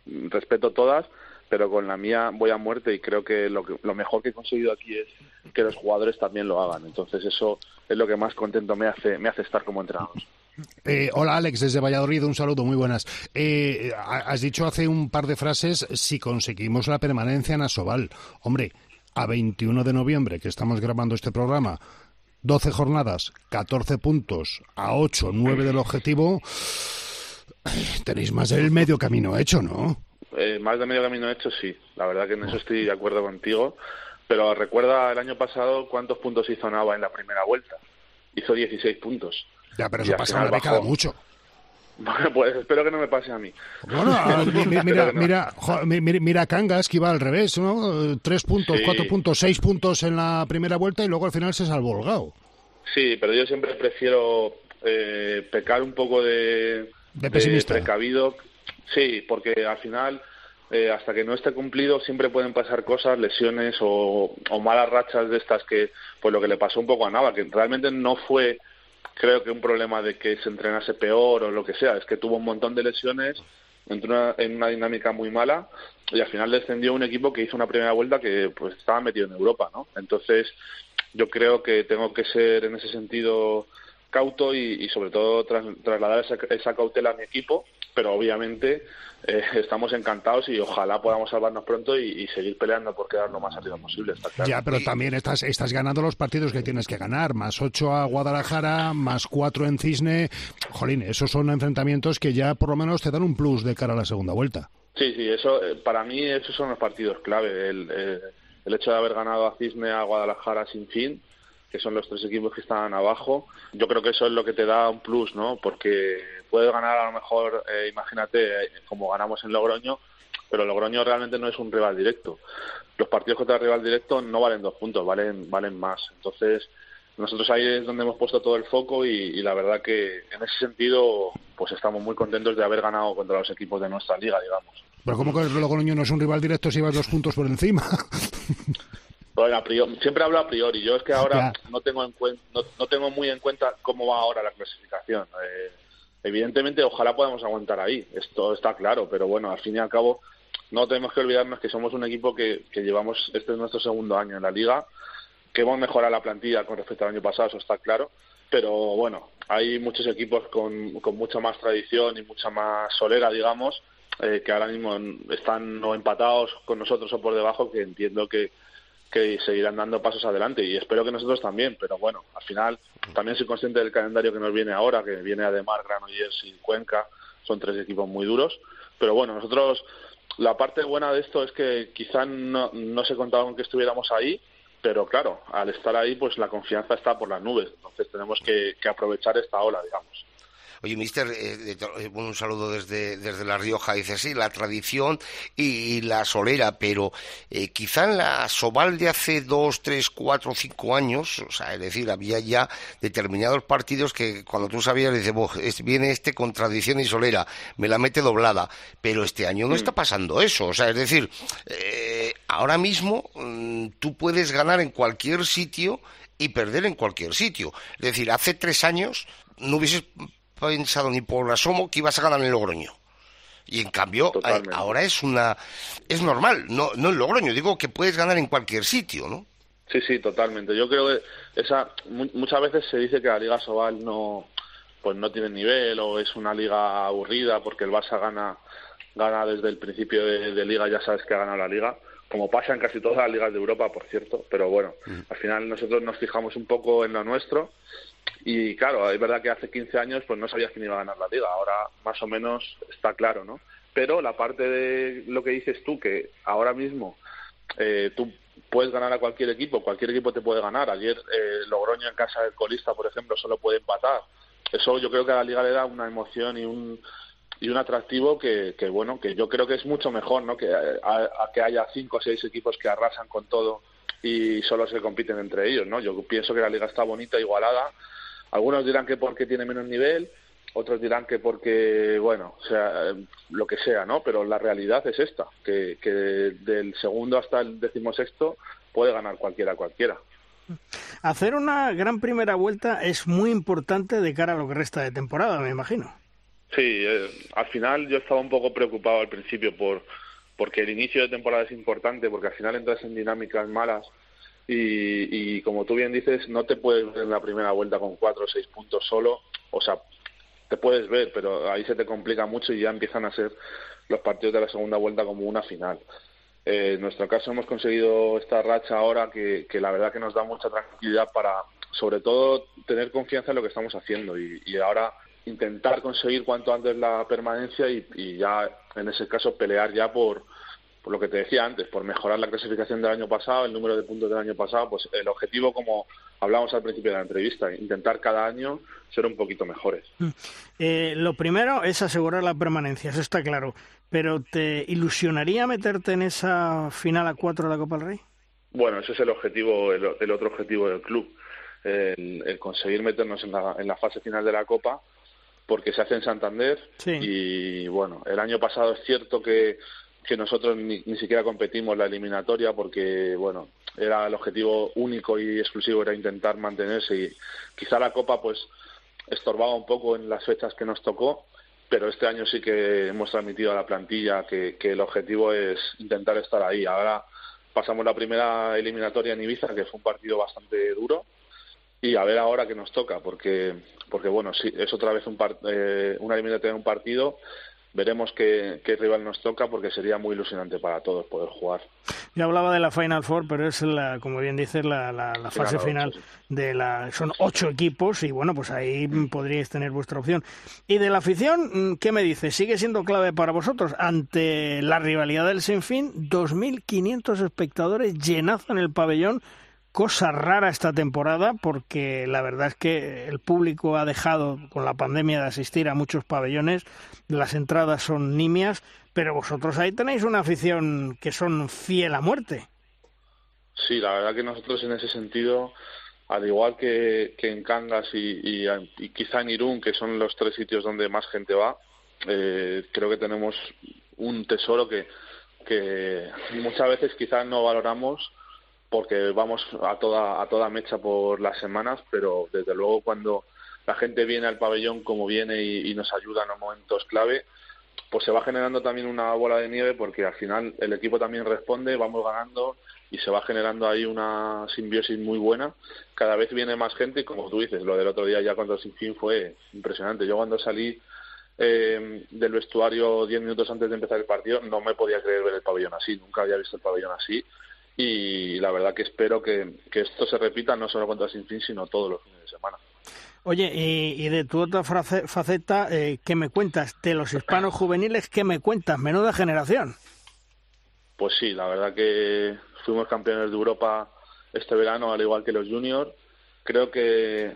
respeto todas, pero con la mía voy a muerte y creo que lo, que, lo mejor que he conseguido aquí es que los jugadores también lo hagan, entonces eso es lo que más contento me hace, me hace estar como entrenador. Eh, hola Alex, desde Valladolid, un saludo, muy buenas. Eh, has dicho hace un par de frases si conseguimos la permanencia en Asobal. Hombre, a 21 de noviembre, que estamos grabando este programa, 12 jornadas, 14 puntos, a 8, 9 del objetivo, tenéis más del medio camino hecho, ¿no? Eh, más de medio camino hecho, sí. La verdad que en eso estoy de acuerdo contigo. Pero recuerda el año pasado cuántos puntos hizo Nava en la primera vuelta. Hizo 16 puntos. Ya, pero eso pasa una vez cada mucho. Bueno, pues espero que no me pase a mí. Bueno, mira, mira, mira, mira, Cangas que iba al revés, ¿no? Tres puntos, cuatro puntos, seis puntos en la primera vuelta y luego al final se salvó el Sí, pero yo siempre prefiero eh, pecar un poco de, de, pesimista. precavido. Sí, porque al final, eh, hasta que no esté cumplido, siempre pueden pasar cosas, lesiones o, o malas rachas de estas que, pues lo que le pasó un poco a Nava, que realmente no fue creo que un problema de que se entrenase peor o lo que sea, es que tuvo un montón de lesiones, entró en una dinámica muy mala y al final descendió un equipo que hizo una primera vuelta que pues estaba metido en Europa, ¿no? Entonces yo creo que tengo que ser en ese sentido cauto y, sobre todo trasladar esa, esa cautela a mi equipo, pero obviamente eh, estamos encantados y ojalá podamos salvarnos pronto y, seguir peleando por quedar lo más arriba posible. Ya, pero también estás, estás ganando los partidos que tienes que ganar, más ocho a Guadalajara, más cuatro en Cisne. Jolín, esos son enfrentamientos que ya por lo menos te dan un plus de cara a la segunda vuelta. Sí, sí, eso eh, para mí esos son los partidos clave. El, eh, el hecho de haber ganado a Cisne, a Guadalajara sin fin, que son los tres equipos que están abajo, yo creo que eso es lo que te da un plus, ¿no? Porque puedes ganar a lo mejor, eh, imagínate, eh, como ganamos en Logroño, pero Logroño realmente no es un rival directo. Los partidos contra el rival directo no valen dos puntos, valen, valen más. Entonces, nosotros ahí es donde hemos puesto todo el foco y, la verdad que en ese sentido, pues estamos muy contentos de haber ganado contra los equipos de nuestra liga, digamos. Pero ¿cómo que el Logroño no es un rival directo si vas dos puntos por encima? Bueno, siempre hablo a priori. Yo es que ahora no tengo en no, tengo muy en cuenta cómo va ahora la clasificación. Eh, evidentemente, ojalá podamos aguantar ahí. Esto está claro, pero bueno, al fin y al cabo, no tenemos que olvidarnos que somos un equipo que, que llevamos este es nuestro segundo año en la liga, que hemos mejorado la plantilla con respecto al año pasado, eso está claro. Pero bueno, hay muchos equipos con, con mucha más tradición y mucha más solera, digamos, eh, que ahora mismo están no empatados con nosotros o por debajo, que entiendo que que seguirán dando pasos adelante y espero que nosotros también, pero bueno, al final también soy consciente del calendario que nos viene ahora, que viene además Granollers y Cuenca, son tres equipos muy duros, pero bueno, nosotros la parte buena de esto es que quizá no, no se contaba con que estuviéramos ahí, pero claro, al estar ahí pues la confianza está por las nubes, entonces tenemos que aprovechar esta ola, digamos. Oye, mister, eh, eh, un saludo desde, desde La Rioja. Dice, sí, la tradición y, la solera, pero eh, quizá en la Sobal de hace dos, tres, cuatro, cinco años, o sea, es decir, había ya determinados partidos que cuando tú sabías, dices, viene este con tradición y solera, me la mete doblada. Pero este año no mm. está pasando eso. O sea, es decir, ahora mismo mm, tú puedes ganar en cualquier sitio y perder en cualquier sitio. Es decir, hace tres años no hubieses pensado ni por asomo que ibas a ganar en Logroño. Y en cambio, ahora es una es normal, no no en Logroño, digo que puedes ganar en cualquier sitio, ¿no? Sí, sí, totalmente. Yo creo que esa muchas veces se dice que la Liga Sobal no pues no tiene nivel o es una liga aburrida porque el Barça gana gana desde el principio de, liga, ya sabes que ha ganado la liga, como pasa en casi todas las ligas de Europa, por cierto, pero bueno, mm. al final nosotros nos fijamos un poco en lo nuestro Y claro, es verdad que hace 15 años pues no sabías quién iba a ganar la liga, ahora más o menos está claro, ¿no? Pero la parte de lo que dices tú, que ahora mismo eh, tú puedes ganar a cualquier equipo, cualquier equipo te puede ganar. Ayer eh, Logroño en casa del colista, por ejemplo, solo puede empatar. Eso yo creo que a la liga le da una emoción y un y un atractivo que, que bueno que yo creo que es mucho mejor no que a, que haya cinco o seis equipos que arrasan con todo y solo se compiten entre ellos no yo pienso que la liga está bonita igualada algunos dirán que porque tiene menos nivel otros dirán que porque bueno o sea lo que sea no pero la realidad es esta que, que del segundo hasta el decimosexto puede ganar cualquiera cualquiera Hacer una gran primera vuelta es muy importante de cara a lo que resta de temporada, me imagino. Sí, eh, al final yo estaba un poco preocupado al principio por porque el inicio de temporada es importante, porque al final entras en dinámicas malas y, y como tú bien dices, no te puedes ver en la primera vuelta con cuatro o seis puntos solo, o sea, te puedes ver, pero ahí se te complica mucho y ya empiezan a ser los partidos de la segunda vuelta como una final. Eh, en nuestro caso hemos conseguido esta racha ahora que, que la verdad que nos da mucha tranquilidad para, sobre todo, tener confianza en lo que estamos haciendo y, y ahora intentar conseguir cuanto antes la permanencia y, ya en ese caso pelear ya por, por lo que te decía antes, por mejorar la clasificación del año pasado, el número de puntos del año pasado, pues el objetivo, como hablamos al principio de la entrevista, intentar cada año ser un poquito mejores. Mm. Eh, lo primero es asegurar la permanencia, eso está claro, pero ¿te ilusionaría meterte en esa final a cuatro de la Copa del Rey? Bueno, ese es el objetivo, el, otro objetivo del club, el, conseguir meternos en la, en la fase final de la Copa porque se hace en Santander y bueno, el año pasado es cierto que, que nosotros ni, siquiera competimos la eliminatoria porque bueno, era el objetivo único y exclusivo era intentar mantenerse y quizá la Copa pues estorbaba un poco en las fechas que nos tocó, pero este año sí que hemos transmitido a la plantilla que, que el objetivo es intentar estar ahí. Ahora pasamos la primera eliminatoria en Ibiza, que fue un partido bastante duro, y a ver ahora qué nos toca, porque, porque bueno, si es otra vez un eh, una eliminatoria de un partido. Veremos qué, qué, rival nos toca porque sería muy ilusionante para todos poder jugar. Yo hablaba de la Final Four, pero es, la, como bien dices, la, la, fase final de la... Son ocho equipos y bueno, pues ahí podríais tener vuestra opción. Y de la afición, ¿qué me dices? ¿Sigue siendo clave para vosotros? Ante la rivalidad del Sinfín, 2.500 espectadores llenazan el pabellón cosa rara esta temporada porque la verdad es que el público ha dejado con la pandemia de asistir a muchos pabellones, las entradas son nimias, pero vosotros ahí tenéis una afición que son fiel a muerte. Sí, la verdad que nosotros en ese sentido, al igual que, en Cangas y, quizá en Irún, que son los tres sitios donde más gente va, eh, creo que tenemos un tesoro que, que muchas veces quizás no valoramos porque vamos a toda, a toda mecha por las semanas, pero desde luego cuando la gente viene al pabellón como viene y, nos ayuda en los momentos clave, pues se va generando también una bola de nieve porque al final el equipo también responde, vamos ganando y se va generando ahí una simbiosis muy buena. Cada vez viene más gente y como tú dices, lo del otro día ya cuando sin fin fue impresionante. Yo cuando salí eh, del vestuario diez minutos antes de empezar el partido no me podía creer ver el pabellón así, nunca había visto el pabellón así y la verdad que espero que, esto se repita no solo contra Sinfín, sino todos los fines de semana. Oye, y, de tu otra faceta, eh, ¿qué me cuentas? De los hispanos juveniles, ¿qué me cuentas? Menuda generación. Pues sí, la verdad que fuimos campeones de Europa este verano, al igual que los juniors. Creo que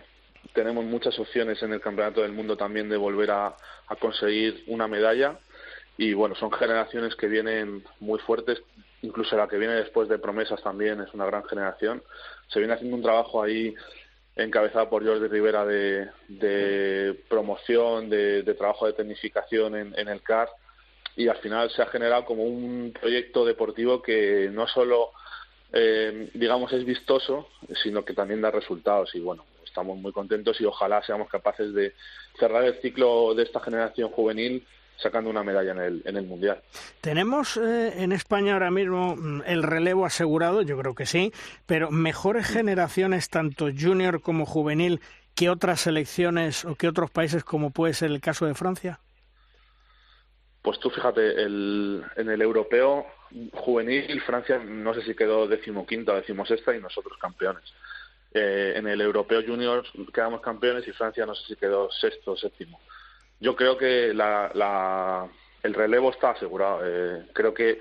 tenemos muchas opciones en el Campeonato del Mundo también de volver a conseguir una medalla. Y bueno, son generaciones que vienen muy fuertes incluso la que viene después de promesas también es una gran generación. Se viene haciendo un trabajo ahí encabezado por Jordi Rivera de, promoción, de, trabajo de tecnificación en, el CAR y al final se ha generado como un proyecto deportivo que no solo, eh, digamos, es vistoso, sino que también da resultados y bueno, estamos muy contentos y ojalá seamos capaces de cerrar el ciclo de esta generación juvenil sacando una medalla en el, en el Mundial. ¿Tenemos eh, en España ahora mismo mm, el relevo asegurado? Yo creo que sí, pero mejores generaciones, tanto junior como juvenil, que otras selecciones o que otros países, como puede ser el caso de Francia? Pues tú fíjate, el, en el europeo juvenil, Francia no sé si quedó decimoquinta o decimosexta y nosotros campeones. Eh, en el Europeo Junior quedamos campeones y Francia no sé si quedó sexto o séptimo. Yo creo que la, el relevo está asegurado. Eh, creo que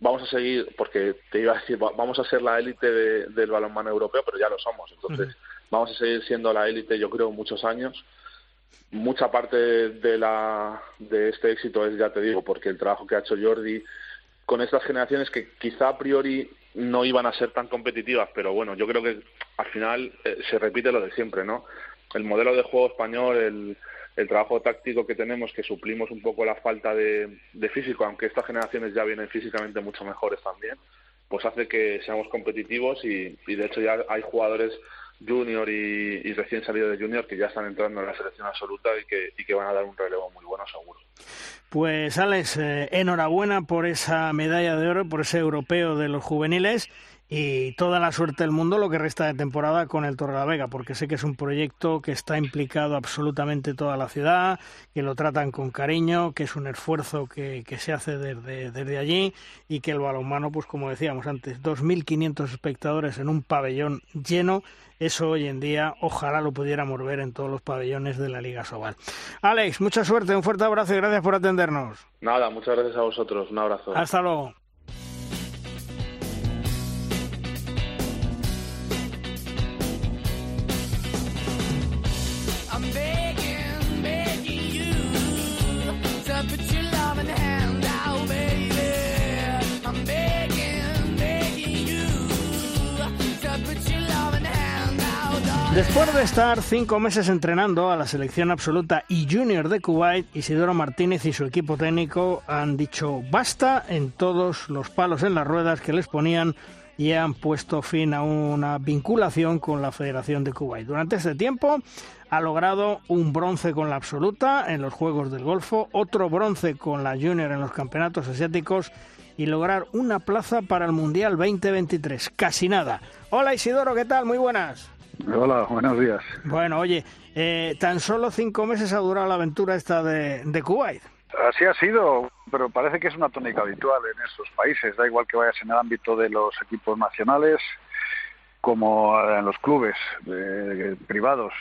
vamos a seguir, porque te iba a decir, vamos a ser la élite del balonmano europeo, pero ya lo somos. Entonces, vamos a seguir siendo la élite, yo creo, muchos años. Mucha parte de, la, de este éxito es, ya te digo, porque el trabajo que ha hecho Jordi con estas generaciones que quizá a priori no iban a ser tan competitivas, pero bueno, yo creo que al final eh, se repite lo de siempre, ¿no? El modelo de juego español, el, el trabajo táctico que tenemos, que suplimos un poco la falta de, físico, aunque estas generaciones ya vienen físicamente mucho mejores también, pues hace que seamos competitivos y, de hecho ya hay jugadores junior y, recién salidos de junior que ya están entrando en la selección absoluta y que, y que van a dar un relevo muy bueno seguro. Pues Alex, eh, enhorabuena por esa medalla de oro, por ese europeo de los juveniles y toda la suerte del mundo lo que resta de temporada con el Torre la Vega, porque sé que es un proyecto que está implicado absolutamente toda la ciudad, que lo tratan con cariño, que es un esfuerzo que, que se hace desde, desde allí y que el balonmano, pues como decíamos antes, 2.500 espectadores en un pabellón lleno, eso hoy en día ojalá lo pudiéramos ver en todos los pabellones de la Liga Sobal. Alex, mucha suerte, un fuerte abrazo y gracias por atendernos. Nada, muchas gracias a vosotros, un abrazo. Hasta luego. Después de estar cinco meses entrenando a la selección absoluta y junior de Kuwait, Isidoro Martínez y su equipo técnico han dicho basta en todos los palos en las ruedas que les ponían y han puesto fin a una vinculación con la Federación de Kuwait. Durante este tiempo ha logrado un bronce con la absoluta en los Juegos del Golfo, otro bronce con la junior en los campeonatos asiáticos y lograr una plaza para el Mundial 2023. Casi nada. Hola Isidoro, ¿qué tal? Muy buenas. Hola, buenos días. Bueno, oye, eh, tan solo cinco meses ha durado la aventura esta de, de Kuwait. Así ha sido, pero parece que es una tónica habitual en esos países. Da igual que vayas en el ámbito de los equipos nacionales como en los clubes eh, privados.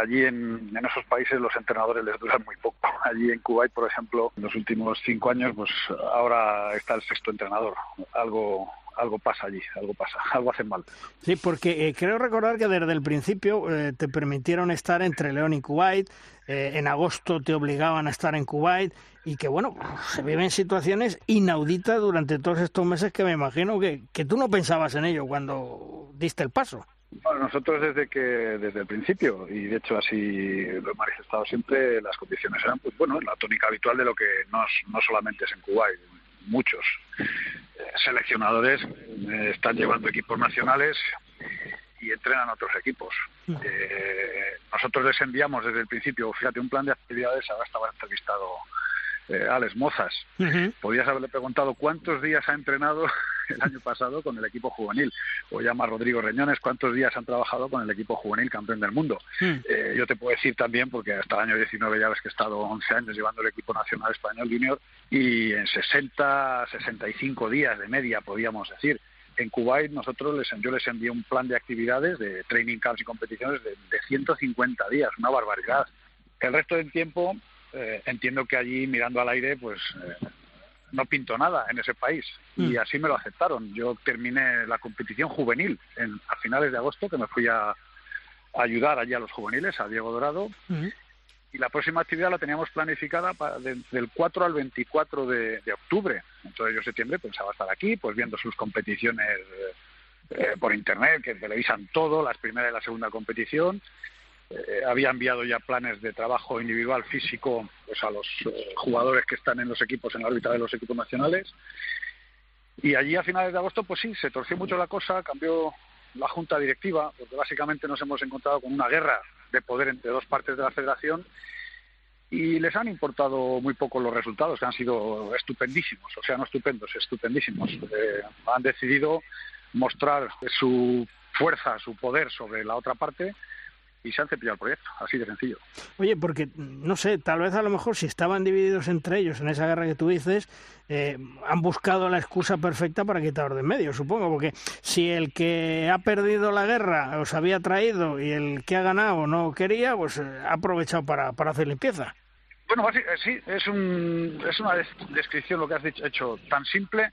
allí en, en, esos países los entrenadores les duran muy poco. Allí en Kuwait, por ejemplo, en los últimos cinco años, pues ahora está el sexto entrenador. Algo algo pasa allí, algo pasa, algo hacen mal. Sí, porque eh, creo recordar que desde el principio eh, te permitieron estar entre León y Kuwait, eh, en agosto te obligaban a estar en Kuwait y que bueno, se viven situaciones inauditas durante todos estos meses que me imagino que, que tú no pensabas en ello cuando diste el paso. Bueno, nosotros desde que desde el principio y de hecho así lo he manifestado siempre las condiciones eran pues bueno la tónica habitual de lo que no, no solamente es en Kuwait muchos seleccionadores eh, están llevando equipos nacionales y entrenan otros equipos. Eh, nosotros les enviamos desde el principio, fíjate, un plan de actividades, ahora estaba entrevistado eh, Alex Mozas. Podías haberle preguntado cuántos días ha entrenado el año pasado con el equipo juvenil. O llama Rodrigo Reñones cuántos días han trabajado con el equipo juvenil campeón del mundo. Hmm. Eh, yo te puedo decir también, porque hasta el año 19 ya ves que he estado 11 años llevando el equipo nacional español junior y en 60, 65 días de media, podíamos decir. En Kuwait nosotros les, yo les envié un plan de actividades, de training camps y competiciones de, de 150 días, una barbaridad. El resto del tiempo eh, entiendo que allí mirando al aire pues eh, no pinto nada en ese país y mm. así me lo aceptaron. Yo terminé la competición juvenil en, a finales de agosto que me fui a, ayudar allí a los juveniles, a Diego Dorado. Mm. Y la próxima actividad la teníamos planificada para del 4 al 24 de, octubre. Entonces yo en septiembre pensaba estar aquí, pues viendo sus competiciones eh, por internet, que televisan todo, las primera y la segunda competición, eh, había enviado ya planes de trabajo individual físico pues, a los eh, jugadores que están en los equipos, en la órbita de los equipos nacionales. Y allí a finales de agosto, pues sí, se torció mucho la cosa, cambió la junta directiva, porque básicamente nos hemos encontrado con una guerra de poder entre dos partes de la federación y les han importado muy poco los resultados, que han sido estupendísimos, o sea, no estupendos, estupendísimos. Eh, han decidido mostrar su fuerza, su poder sobre la otra parte y se han cepillado el proyecto, así de sencillo. Oye, porque, no sé, tal vez a lo mejor si estaban divididos entre ellos en esa guerra que tú dices, eh, han buscado la excusa perfecta para quitaros de en medio, supongo, porque si el que ha perdido la guerra os había traído y el que ha ganado no quería, pues eh, ha aprovechado para, para hacer limpieza. Bueno, eh, sí, es, un, es una descripción lo que has dicho, hecho tan simple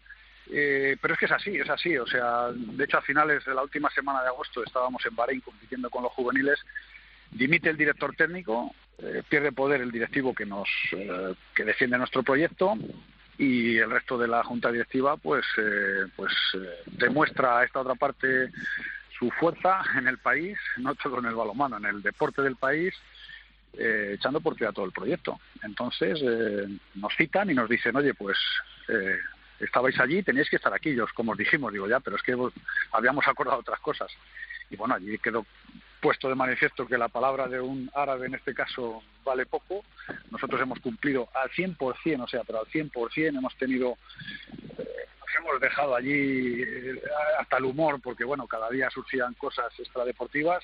eh, pero es que es así, es así. O sea, de hecho, a finales de la última semana de agosto estábamos en Bahrein compitiendo con los juveniles. Dimite el director técnico, eh, pierde poder el directivo que nos eh, que defiende nuestro proyecto y el resto de la junta directiva, pues, pues demuestra a esta otra parte su fuerza en el país, no solo en el balonmano, en el deporte del país. echando por tierra todo el proyecto. Entonces nos citan y nos dicen, oye, pues estabais allí, teníais que estar aquí. Yo, como os dijimos, digo ya, pero es que habíamos acordado otras cosas. Y bueno, allí quedó puesto de manifiesto que la palabra de un árabe en este caso vale poco. Nosotros hemos cumplido al 100%, o sea, pero al 100% hemos tenido, eh, nos hemos dejado allí eh, hasta el humor, porque bueno, cada día surgían cosas extradeportivas.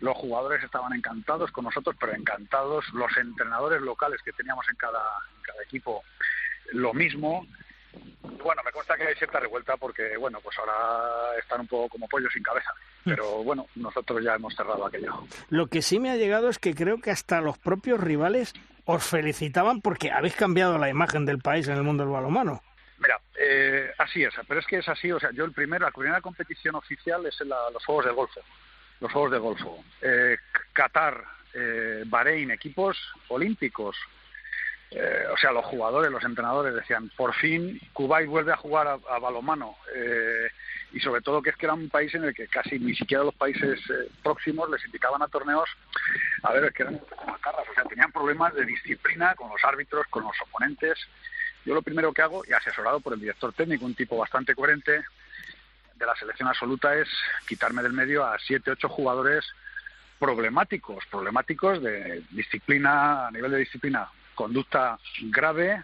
Los jugadores estaban encantados con nosotros, pero encantados. Los entrenadores locales que teníamos en cada, en cada equipo, lo mismo. Bueno, me consta que hay cierta revuelta porque, bueno, pues ahora están un poco como pollo sin cabeza. Hmm. Pero bueno, nosotros ya hemos cerrado aquello. Lo que sí me ha llegado es que creo que hasta los propios rivales os felicitaban porque habéis cambiado la imagen del país en el mundo del balonmano. Mira, eh, así es, pero es que es así, o sea, yo el primero, la primera competición oficial es en los Juegos del Golfo, los Juegos del Golfo. Eh, Qatar, eh, Bahrein, equipos olímpicos, eh, o sea, los jugadores, los entrenadores decían, por fin Kuwait vuelve a jugar a, balomano. Eh, y sobre todo que es que era un país en el que casi ni siquiera los países eh, próximos les invitaban a torneos a ver, que eran macarras, o sea, tenían problemas de disciplina con los árbitros, con los oponentes. Yo lo primero que hago, y asesorado por el director técnico, un tipo bastante coherente de la selección absoluta, es quitarme del medio a siete, ocho jugadores problemáticos, problemáticos de disciplina, a nivel de disciplina conducta grave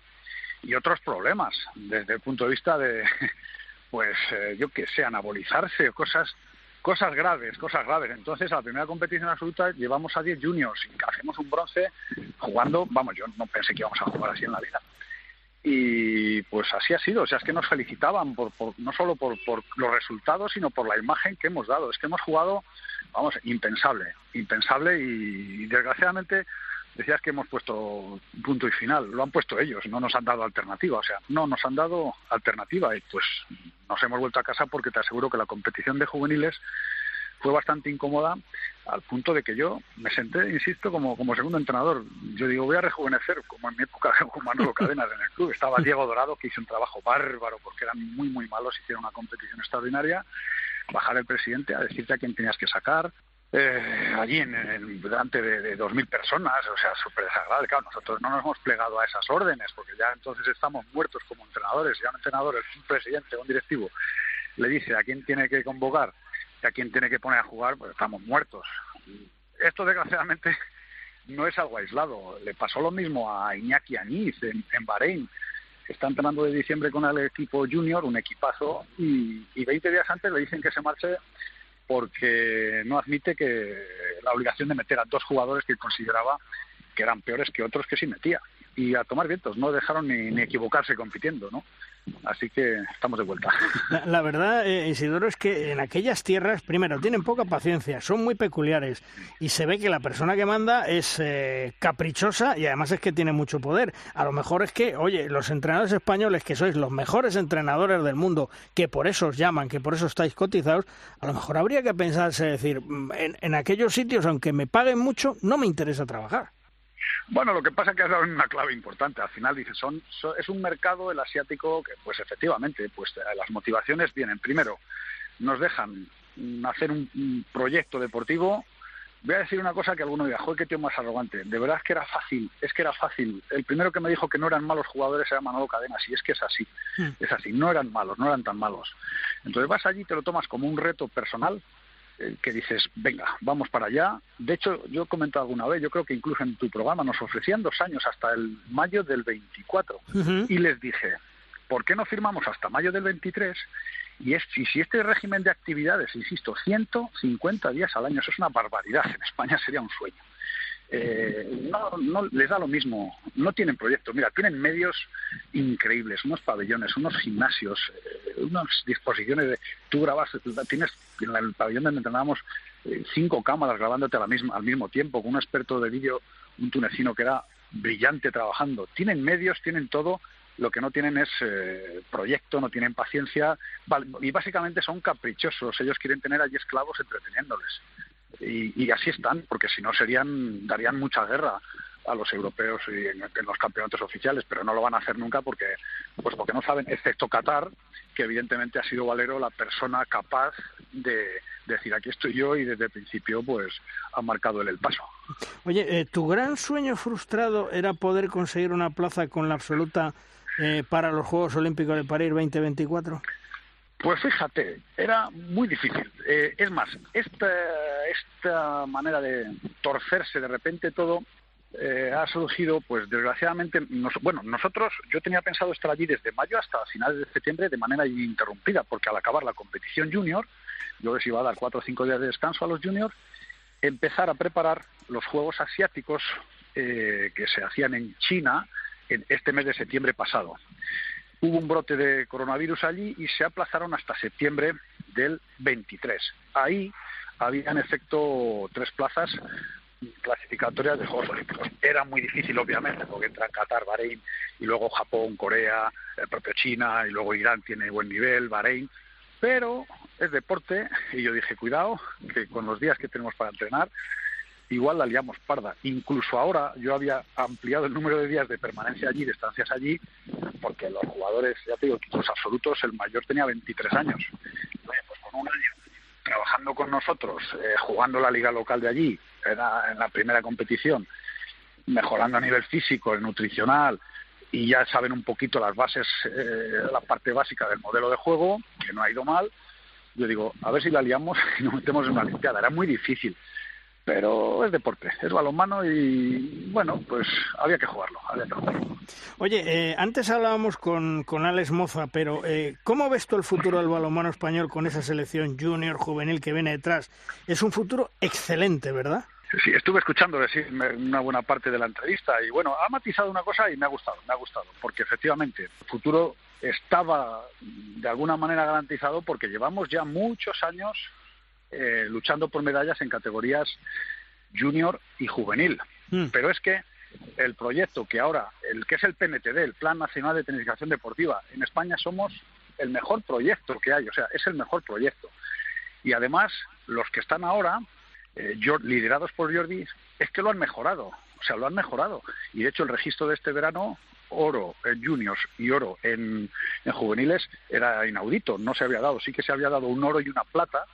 y otros problemas desde el punto de vista de, pues, eh, yo que sé, anabolizarse o cosas cosas graves, cosas graves. Entonces, a la primera competición absoluta llevamos a 10 juniors y hacemos un bronce jugando, vamos, yo no pensé que íbamos a jugar así en la vida. Y pues así ha sido, o sea, es que nos felicitaban por, no solo por, por los resultados, sino por la imagen que hemos dado. Es que hemos jugado, vamos, impensable, impensable y desgraciadamente decías que hemos puesto punto y final, lo han puesto ellos, no nos han dado alternativa, o sea, no nos han dado alternativa y pues nos hemos vuelto a casa porque te aseguro que la competición de juveniles fue bastante incómoda al punto de que yo me senté, insisto, como, como segundo entrenador. Yo digo, voy a rejuvenecer, como en mi época con Manolo Cadenas en el club. Estaba Diego Dorado, que hizo un trabajo bárbaro porque eran muy, muy malos, hicieron una competición extraordinaria. Bajar el presidente a decirte a quién tenías que sacar, eh, allí en, delante de, dos mil personas, o sea, súper desagradable. Claro, nosotros no nos hemos plegado a esas órdenes, porque ya entonces estamos muertos como entrenadores. Ya un entrenador, un presidente, un directivo, le dice a quién tiene que convocar y a quién tiene que poner a jugar, pues estamos muertos. Esto, desgraciadamente, no es algo aislado. Le pasó lo mismo a Iñaki Añiz en, en Bahrein, está entrenando de diciembre con el equipo junior, un equipazo, y, y 20 días antes le dicen que se marche porque no admite que la obligación de meter a dos jugadores que consideraba que eran peores que otros que sí metía. Y a tomar vientos, no dejaron ni, ni equivocarse compitiendo, ¿no? Así que estamos de vuelta. La, verdad, eh, Isidoro, es que en aquellas tierras, primero, tienen poca paciencia, son muy peculiares y se ve que la persona que manda es eh, caprichosa y además es que tiene mucho poder. A lo mejor es que, oye, los entrenadores españoles, que sois los mejores entrenadores del mundo, que por eso os llaman, que por eso estáis cotizados, a lo mejor habría que pensarse, decir, mm, en, en aquellos sitios, aunque me paguen mucho, no me interesa trabajar. Bueno, lo que pasa es que has dado una clave importante. Al final dices, son, es un mercado el asiático que, pues efectivamente, pues eh, las motivaciones vienen. Primero, nos dejan hacer un, proyecto deportivo. Voy a decir una cosa que alguno diga, joder, qué tío más arrogante. De verdad es que era fácil, es que era fácil. El primero que me dijo que no eran malos jugadores era Manolo Cadenas, y es que es así. Hmm. Es así, no eran malos, no eran tan malos. Entonces vas allí, te lo tomas como un reto personal, que dices, venga, vamos para allá. De hecho, yo he comentado alguna vez, yo creo que incluso en tu programa nos ofrecían dos años hasta el mayo del 24 y les dije, ¿por qué no firmamos hasta mayo del 23 Y, es, y si este régimen de actividades, insisto, 150 días al año, eso es una barbaridad, en España sería un sueño. Eh, no, no les da lo mismo, no tienen proyectos. Mira, tienen medios increíbles, unos pabellones, unos gimnasios, eh, unas disposiciones de. Tú grabas, tienes en el pabellón donde entrenábamos eh, cinco cámaras grabándote a la misma, al mismo tiempo, con un experto de vídeo, un tunecino que era brillante trabajando. Tienen medios, tienen todo, lo que no tienen es proyecto, no tienen paciencia y básicamente son caprichosos. Ellos quieren tener allí esclavos entreteniéndoles y, así están, porque si no serían darían mucha guerra a los europeos y en, los campeonatos oficiales, pero no lo van a hacer nunca porque pues porque no saben, excepto Qatar, que evidentemente ha sido Valero la persona capaz de, decir aquí estoy yo y desde el principio pues ha marcado él el paso. Oye, eh, ¿tu gran sueño frustrado era poder conseguir una plaza con la absoluta eh, para los Juegos Olímpicos de París 2024? Pues fíjate, era muy difícil. Eh, es más, esta, esta manera de torcerse de repente todo eh, ha surgido, pues desgraciadamente, bueno, nosotros, yo tenía pensado estar allí desde mayo hasta finales de septiembre de manera ininterrumpida, porque al acabar la competición junior, yo les iba a dar cuatro o cinco días de descanso a los juniors, empezar a preparar los Juegos Asiáticos eh, que se hacían en China en este mes de septiembre pasado hubo un brote de coronavirus allí y se aplazaron hasta septiembre del 23. Ahí había en efecto tres plazas clasificatorias de Juegos Olímpicos. Era muy difícil, obviamente, porque entran Qatar, Bahrein, y luego Japón, Corea, el propio China, y luego Irán tiene buen nivel, Bahrein, pero es deporte, y yo dije, cuidado, que con los días que tenemos para entrenar, igual la liamos parda. Incluso ahora yo había ampliado el número de días de permanencia allí, de estancias allí, porque los jugadores, ya te digo, los absolutos, el mayor tenía 23 años. pues con un año trabajando con nosotros, eh, jugando la liga local de allí, era en la primera competición, mejorando a nivel físico, nutricional, y ya saben un poquito las bases, eh, la parte básica del modelo de juego, que no ha ido mal. Yo digo, a ver si la liamos y nos metemos en una limpiada. Era muy difícil pero es deporte, es balonmano y bueno, pues había que jugarlo. Oye, eh, antes hablábamos con, con Alex Moza, pero eh, ¿cómo ves tú el futuro del balonmano español con esa selección junior, juvenil que viene detrás? Es un futuro excelente, ¿verdad? Sí, estuve escuchando decir una buena parte de la entrevista y bueno, ha matizado una cosa y me ha gustado, me ha gustado, porque efectivamente el futuro estaba de alguna manera garantizado porque llevamos ya muchos años eh, luchando por medallas en categorías junior y juvenil. Hmm. Pero es que el proyecto que ahora, el que es el PNTD, el Plan Nacional de Tecnificación Deportiva, en España somos el mejor proyecto que hay, o sea, es el mejor proyecto. Y además, los que están ahora, eh, liderados por Jordi, es que lo han mejorado, o sea, lo han mejorado. Y de hecho, el registro de este verano, oro en juniors y oro en, en juveniles, era inaudito, no se había dado. Sí que se había dado un oro y una plata,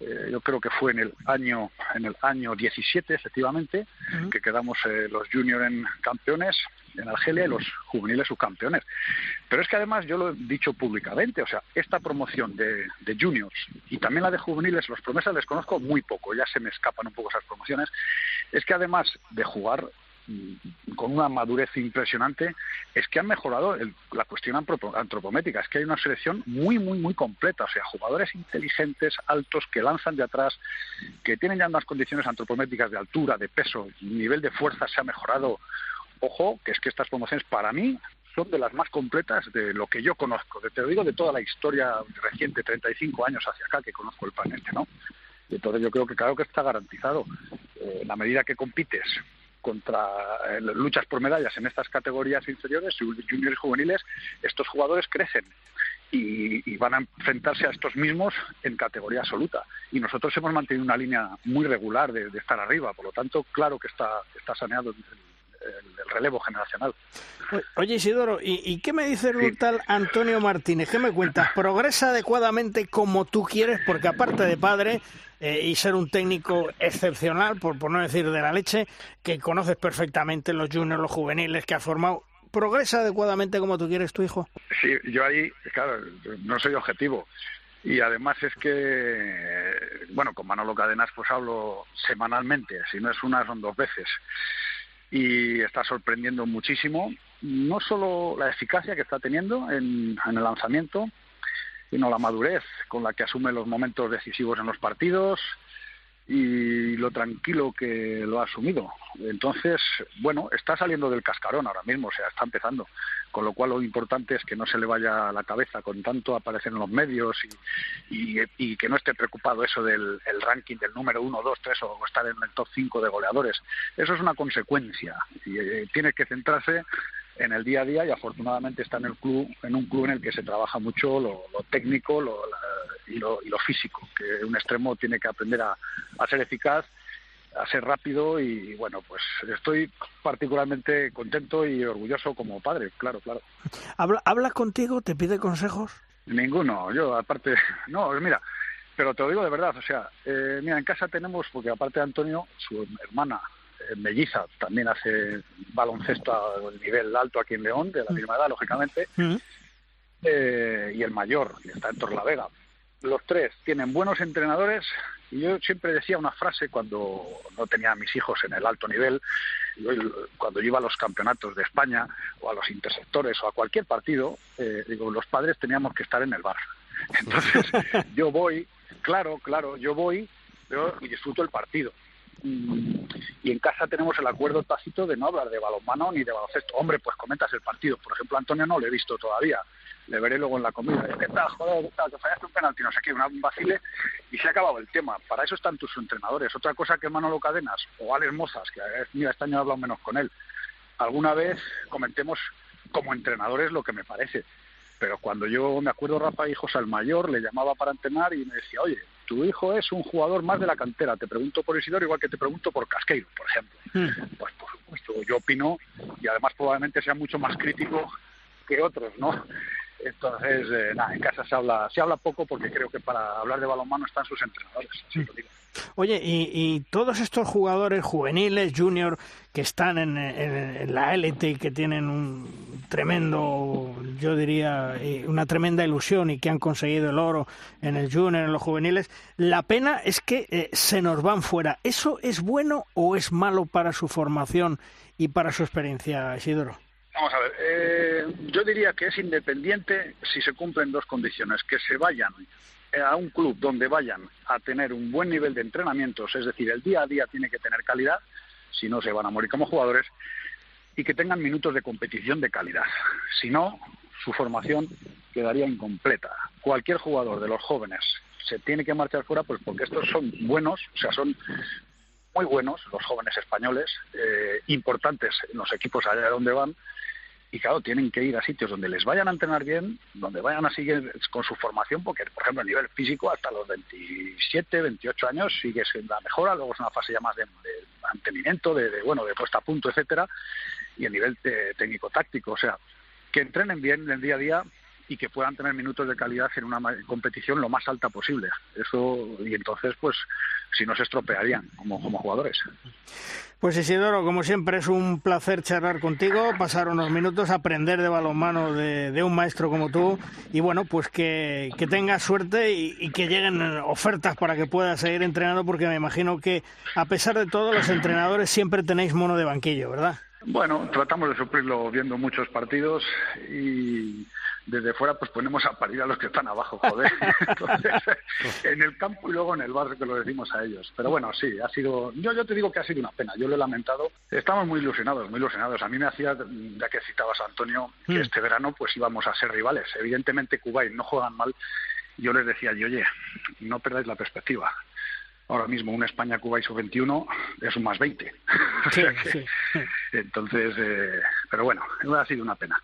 eh, yo creo que fue en el año en el año 17 efectivamente que quedamos eh, los juniors en campeones en Argelia y los juveniles subcampeones. Pero es que además yo lo he dicho públicamente o sea esta promoción de, de juniors y también la de juveniles los promesas les conozco muy poco ya se me escapan un poco esas promociones. Es que además de jugar con una madurez impresionante, es que han mejorado la cuestión antropométrica. Es que hay una selección muy, muy, muy completa. O sea, jugadores inteligentes, altos, que lanzan de atrás, que tienen ya unas condiciones antropométricas de altura, de peso, nivel de fuerza se ha mejorado. Ojo, que es que estas promociones para mí son de las más completas de lo que yo conozco. Te lo digo de toda la historia reciente, 35 años hacia acá, que conozco el planeta, ¿no? Entonces yo creo que claro que está garantizado. Eh, la medida que compites contra eh, luchas por medallas en estas categorías inferiores, juniores y juveniles, estos jugadores crecen y, van a enfrentarse a estos mismos en categoría absoluta. Y nosotros hemos mantenido una línea muy regular de, estar arriba, por lo tanto, claro que está, está saneado el, relevo generacional. Oye Isidoro, ¿y, qué me dice el tal Antonio Martínez? ¿Qué me cuentas? ¿Progresa adecuadamente como tú quieres? Porque aparte de padre, eh, y ser un técnico excepcional, por, por no decir de la leche, que conoces perfectamente los juniors, los juveniles que has formado. ¿Progresa adecuadamente como tú quieres tu hijo? Sí, yo ahí, claro, no soy objetivo. Y además es que, bueno, con Manolo Cadenas pues hablo semanalmente, si no es una son dos veces. Y está sorprendiendo muchísimo, no solo la eficacia que está teniendo en, el lanzamiento, sino la madurez con la que asume los momentos decisivos en los partidos y lo tranquilo que lo ha asumido. Entonces, bueno, está saliendo del cascarón ahora mismo, o sea, está empezando. Con lo cual lo importante es que no se le vaya la cabeza con tanto aparecer en los medios y, y, que no esté preocupado eso del ranking del número uno, dos, tres o estar en el top cinco de goleadores. Eso es una consecuencia y eh, tiene que centrarse en el día a día y afortunadamente está en el club en un club en el que se trabaja mucho lo, técnico y, lo, físico que un extremo tiene que aprender a, ser eficaz a ser rápido y bueno pues estoy particularmente contento y orgulloso como padre claro claro. Habla habla contigo te pide consejos ninguno yo aparte no mira pero te lo digo de verdad o sea eh, mira en casa tenemos porque aparte de Antonio su hermana melliza también hace baloncesto a nivel alto aquí en León, de la mm. misma edad, lógicamente, mm. eh, y el mayor, que está en Torlavega. Los tres tienen buenos entrenadores y yo siempre decía una frase cuando no tenía a mis hijos en el alto nivel, cuando yo iba a los campeonatos de España o a los intersectores o a cualquier partido, eh, digo, los padres teníamos que estar en el bar. Entonces, yo voy, claro, claro, yo voy y disfruto el partido y en casa tenemos el acuerdo tácito de no hablar de balonmano ni de baloncesto. Hombre, pues comentas el partido. Por ejemplo, Antonio no lo he visto todavía. Le veré luego en la comida. ¿Qué tal? Joder, ¿qué tal? Que fallaste un penalti, no sé qué, un vacile. Y se ha acabado el tema. Para eso están tus entrenadores. Otra cosa que Manolo Cadenas o Alex Mozas, que mira, este año he hablado menos con él, alguna vez comentemos como entrenadores lo que me parece. Pero cuando yo me acuerdo, Rafa Hijos al mayor, le llamaba para entrenar y me decía, oye, tu hijo es un jugador más de la cantera. Te pregunto por Isidoro igual que te pregunto por Casqueiro, por ejemplo. Hmm. Pues por supuesto, yo opino y además probablemente sea mucho más crítico que otros, ¿no? Entonces, eh, nada, en casa se habla, se habla poco porque creo que para hablar de balonmano están sus entrenadores, así. Oye, y, todos estos jugadores juveniles, junior, que están en, la élite y que tienen un tremendo, yo diría, eh, una tremenda ilusión y que han conseguido el oro en el junior, en los juveniles, la pena es que eh, se nos van fuera. ¿Eso es bueno o es malo para su formación y para su experiencia, Isidoro? Vamos a ver, eh, yo diría que es independiente si se cumplen dos condiciones, que se vayan a un club donde vayan a tener un buen nivel de entrenamientos, es decir, el día a día tiene que tener calidad, si no se van a morir como jugadores, y que tengan minutos de competición de calidad. Si no, su formación quedaría incompleta. Cualquier jugador de los jóvenes se tiene que marchar fuera, pues porque estos son buenos, o sea, son muy buenos los jóvenes españoles, eh, importantes en los equipos allá donde van, y claro, tienen que ir a sitios donde les vayan a entrenar bien, donde vayan a seguir con su formación, porque, por ejemplo, a nivel físico, hasta los 27, 28 años sigue siendo la mejora, luego es una fase ya más de, mantenimiento, de, bueno, de puesta a punto, etcétera, y a nivel técnico-táctico, o sea, que entrenen bien en el día a día y que puedan tener minutos de calidad en una competición lo más alta posible. Eso, y entonces, pues, si no se estropearían como, como jugadores. Pues Isidoro, como siempre es un placer charlar contigo, pasar unos minutos, aprender de balonmano de, de un maestro como tú y bueno, pues que, que tengas suerte y, y, que lleguen ofertas para que puedas seguir entrenando porque me imagino que a pesar de todo los entrenadores siempre tenéis mono de banquillo, ¿verdad? Bueno, tratamos de suplirlo viendo muchos partidos y desde fuera pues ponemos a parir a los que están abajo, joder. en el campo y luego en el barrio que lo decimos a ellos. Pero bueno, sí, ha sido, yo, yo te digo que ha sido una pena, yo lo he lamentado. Estamos muy ilusionados, muy ilusionados. A mí me hacía, ya que citabas a Antonio, que mm. este verano pues íbamos a ser rivales. Evidentemente Cuba no juegan mal. Yo les decía, y, oye, no perdáis la perspectiva ahora mismo un España-Cuba y su 21 es un más 20. Entonces, eh, pero bueno, ha sido una pena.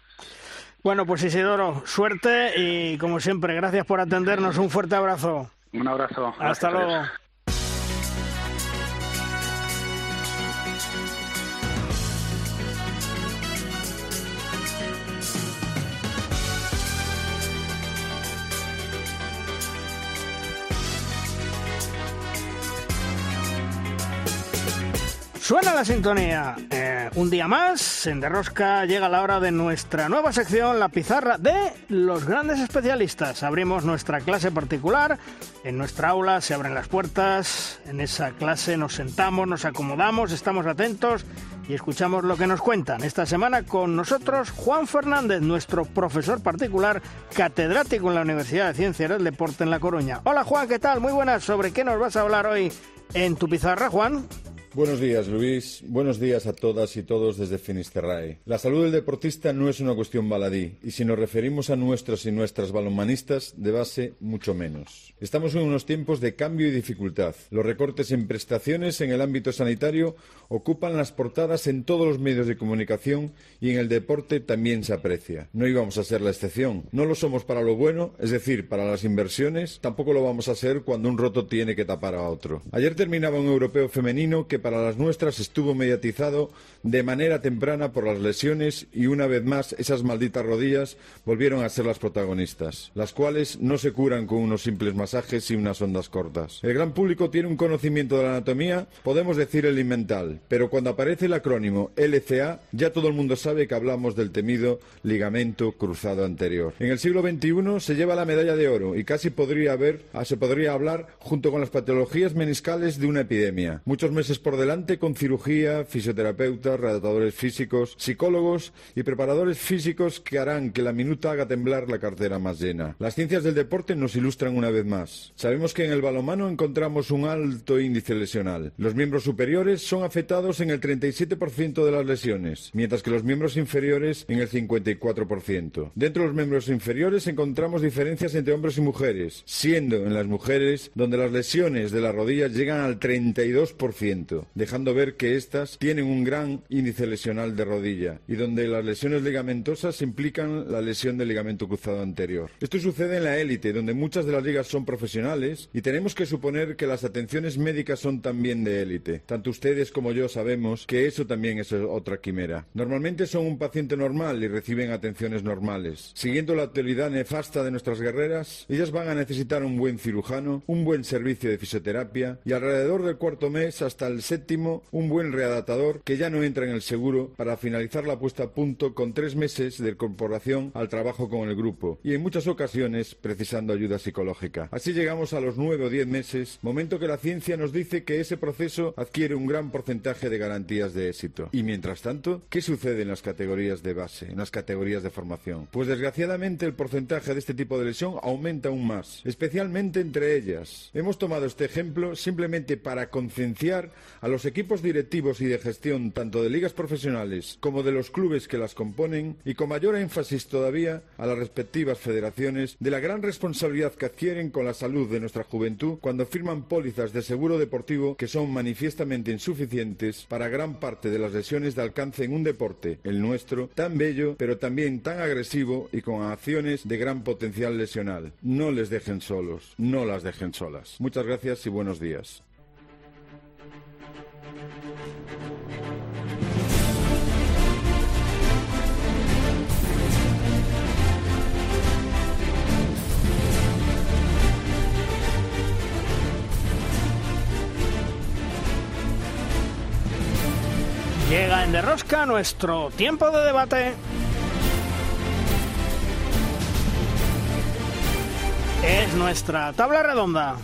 Bueno, pues Isidoro, suerte y como siempre, gracias por atendernos. Un fuerte abrazo. Un abrazo. Hasta luego. Suena la sintonía. Eh, un día más, en Derrosca llega la hora de nuestra nueva sección, la pizarra de los grandes especialistas. Abrimos nuestra clase particular, en nuestra aula se abren las puertas, en esa clase nos sentamos, nos acomodamos, estamos atentos y escuchamos lo que nos cuentan. Esta semana con nosotros Juan Fernández, nuestro profesor particular, catedrático en la Universidad de Ciencias del Deporte en La Coruña. Hola Juan, ¿qué tal? Muy buenas. ¿Sobre qué nos vas a hablar hoy en tu pizarra, Juan? Buenos días, Luis. Buenos días a todas y todos desde Finisterrae. La salud del deportista no es una cuestión baladí, y si nos referimos a nuestros y nuestras balonmanistas, de base, mucho menos. Estamos en unos tiempos de cambio y dificultad. Los recortes en prestaciones en el ámbito sanitario ocupan las portadas en todos los medios de comunicación y en el deporte también se aprecia. No íbamos a ser la excepción. No lo somos para lo bueno, es decir, para las inversiones, tampoco lo vamos a ser cuando un roto tiene que tapar a otro. Ayer terminaba un europeo femenino que para las nuestras estuvo mediatizado de manera temprana por las lesiones y una vez más esas malditas rodillas volvieron a ser las protagonistas, las cuales no se curan con unos simples masajes y unas ondas cortas. El gran público tiene un conocimiento de la anatomía, podemos decir el invental, pero cuando aparece el acrónimo LCA ya todo el mundo sabe que hablamos del temido ligamento cruzado anterior. En el siglo XXI se lleva la medalla de oro y casi podría haber, se podría hablar junto con las patologías meniscales de una epidemia. Muchos meses por delante con cirugía, fisioterapeutas, redactadores físicos, psicólogos y preparadores físicos que harán que la minuta haga temblar la cartera más llena. Las ciencias del deporte nos ilustran una vez más. Sabemos que en el balomano encontramos un alto índice lesional. Los miembros superiores son afectados en el 37% de las lesiones, mientras que los miembros inferiores en el 54%. Dentro de los miembros inferiores encontramos diferencias entre hombres y mujeres, siendo en las mujeres donde las lesiones de las rodillas llegan al 32% dejando ver que éstas tienen un gran índice lesional de rodilla y donde las lesiones ligamentosas implican la lesión del ligamento cruzado anterior. Esto sucede en la élite, donde muchas de las ligas son profesionales y tenemos que suponer que las atenciones médicas son también de élite. Tanto ustedes como yo sabemos que eso también es otra quimera. Normalmente son un paciente normal y reciben atenciones normales. Siguiendo la actualidad nefasta de nuestras guerreras, ellas van a necesitar un buen cirujano, un buen servicio de fisioterapia y alrededor del cuarto mes hasta el séptimo, un buen readaptador que ya no entra en el seguro para finalizar la puesta a punto con tres meses de incorporación al trabajo con el grupo y en muchas ocasiones precisando ayuda psicológica. Así llegamos a los nueve o diez meses, momento que la ciencia nos dice que ese proceso adquiere un gran porcentaje de garantías de éxito. Y mientras tanto, ¿qué sucede en las categorías de base, en las categorías de formación? Pues desgraciadamente el porcentaje de este tipo de lesión aumenta aún más, especialmente entre ellas. Hemos tomado este ejemplo simplemente para concienciar a los equipos directivos y de gestión tanto de ligas profesionales como de los clubes que las componen y con mayor énfasis todavía a las respectivas federaciones de la gran responsabilidad que adquieren con la salud de nuestra juventud cuando firman pólizas de seguro deportivo que son manifiestamente insuficientes para gran parte de las lesiones de alcance en un deporte, el nuestro, tan bello pero también tan agresivo y con acciones de gran potencial lesional. No les dejen solos, no las dejen solas. Muchas gracias y buenos días. Llega en Derrosca nuestro tiempo de debate. Es nuestra tabla redonda.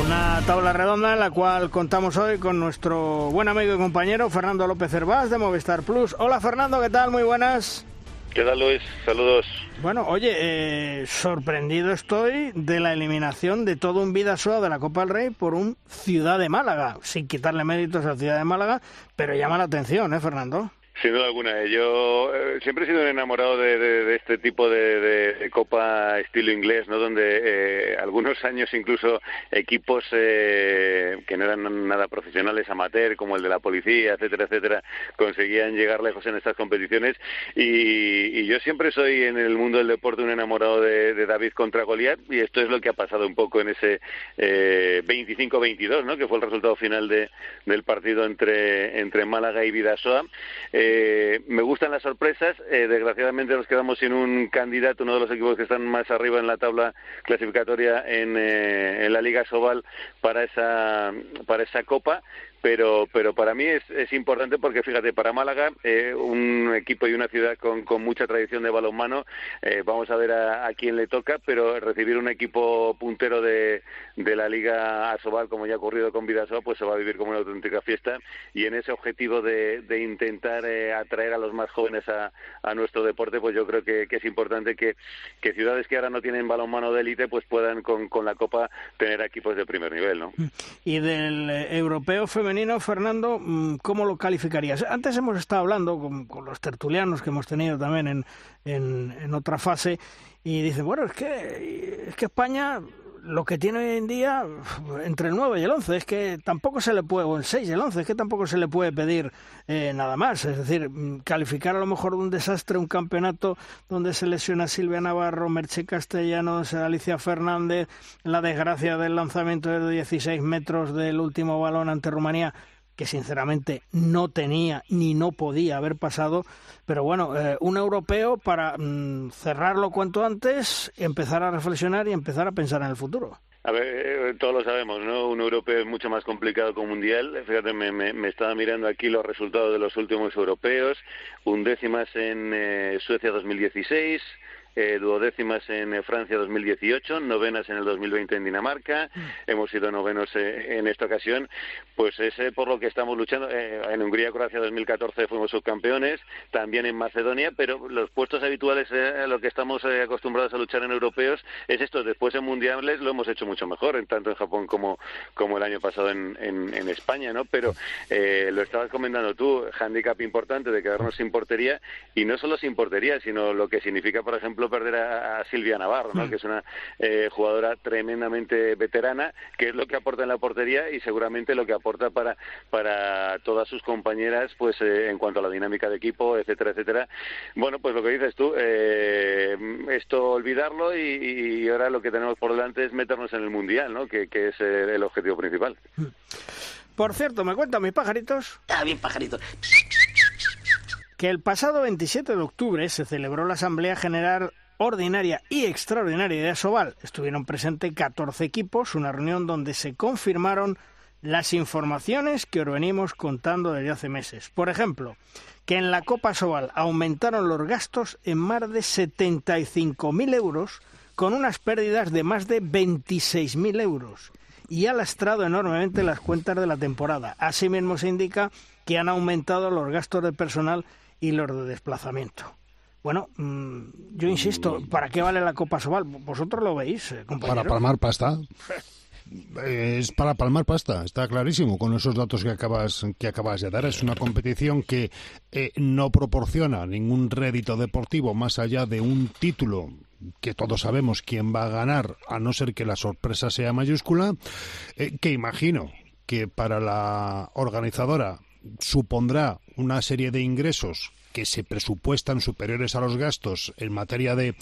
Una tabla redonda en la cual contamos hoy con nuestro buen amigo y compañero Fernando López Hervás de Movistar Plus. Hola Fernando, ¿qué tal? Muy buenas. ¿Qué tal Luis? Saludos. Bueno, oye, eh, sorprendido estoy de la eliminación de todo un Vidasoa de la Copa del Rey por un Ciudad de Málaga, sin quitarle méritos a Ciudad de Málaga, pero llama la atención, ¿eh, Fernando? Sin duda alguna. Yo eh, siempre he sido un enamorado de, este tipo de, copa estilo inglés, ¿no? Donde eh, algunos años incluso equipos eh, que no eran nada profesionales, amateur, como el de la policía, etcétera, etcétera, conseguían llegar lejos en estas competiciones. Y, yo siempre soy en el mundo del deporte un enamorado de, David contra Goliat y esto es lo que ha pasado un poco en ese 25-22, ¿no? Que fue el resultado final del partido entre, entre Málaga y Vidasoa. Eh, me gustan las sorpresas. Eh, desgraciadamente nos quedamos sin un candidato, uno de los equipos que están más arriba en la tabla clasificatoria en, en la Liga Sobal para esa para esa copa pero pero para mí es, es importante porque fíjate para Málaga eh, un equipo y una ciudad con, con mucha tradición de balonmano eh, vamos a ver a, quién le toca pero recibir un equipo puntero de, de la Liga Asobal como ya ha ocurrido con Vidasoa pues se va a vivir como una auténtica fiesta y en ese objetivo de, de intentar eh, atraer a los más jóvenes a, a, nuestro deporte pues yo creo que, que es importante que, que, ciudades que ahora no tienen balonmano de élite pues puedan con, con la Copa tener equipos de primer nivel ¿no? y del eh, europeo femenino Fernando, mm, ¿cómo lo calificarías? Antes hemos estado hablando con, con los tertulianos que hemos tenido también en, en, en, otra fase y dicen, bueno, es que, es que España lo que tiene hoy en día entre el 9 y el 11 es que tampoco se le puede, o el 6 y el 11, es que tampoco se le puede pedir eh, nada más. Es decir, mm, calificar a lo mejor de un desastre un campeonato donde se lesiona Silvia Navarro, Merche Castellanos, Alicia Fernández, la desgracia del lanzamiento de 16 metros del último balón ante Rumanía que sinceramente no tenía ni no podía haber pasado, pero bueno, eh, un europeo para mm, cerrarlo cuanto antes, empezar a reflexionar y empezar a pensar en el futuro. A ver, eh, todos lo sabemos, ¿no? Un europeo es mucho más complicado que un mundial. Fíjate, me, me, estaba mirando aquí los resultados de los últimos europeos. Undécimas en eh, Suecia 2016, eh, duodécimas en eh, Francia 2018, novenas en el 2020 en Dinamarca, mm. hemos sido novenos eh, en esta ocasión, pues es eh, por lo que estamos luchando. Eh, en Hungría, Croacia 2014 fuimos subcampeones, también en Macedonia, pero los puestos habituales a lo que estamos acostumbrados a luchar en europeos es esto. Después en mundiales lo hemos hecho mucho mejor, en tanto en Japón como, como el año pasado en, en, en España, ¿no? Pero lo estabas comentando tú, handicap importante de quedarnos sin portería y no solo sin portería, sino lo que significa, por ejemplo, ejemplo, perder a, a Silvia Navarro, ¿no? Mm. que es una eh, jugadora tremendamente veterana, que es lo que aporta en la portería y seguramente lo que aporta para, para todas sus compañeras pues eh, en cuanto a la dinámica de equipo, etcétera, etcétera. Bueno, pues lo que dices tú, eh, esto olvidarlo y, y, ahora lo que tenemos por delante es meternos en el Mundial, ¿no? que, que es el objetivo principal. Por cierto, ¿me cuentan mis pajaritos? Ah, bien, pajaritos que el pasado 27 de octubre se celebró la Asamblea General Ordinaria y Extraordinaria de Asobal. Estuvieron presentes 14 equipos, una reunión donde se confirmaron las informaciones que os venimos contando desde hace meses. Por ejemplo, que en la Copa Asobal aumentaron los gastos en más de 75.000 euros, con unas pérdidas de más de 26.000 euros, y ha lastrado enormemente las cuentas de la temporada. Asimismo se indica que han aumentado los gastos de personal y los de desplazamiento. Bueno, mmm, yo insisto, ¿para qué vale la Copa Sobal? ¿Vosotros lo veis, eh, compañeros? Para palmar pasta. Es para palmar pasta, está clarísimo con esos datos que acabas, que acabas de dar. Es una competición que eh, no proporciona ningún rédito deportivo más allá de un título que todos sabemos quién va a ganar, a no ser que la sorpresa sea mayúscula, eh, que imagino que para la organizadora supondrá una serie de ingresos que se presupuestan superiores a los gastos en materia de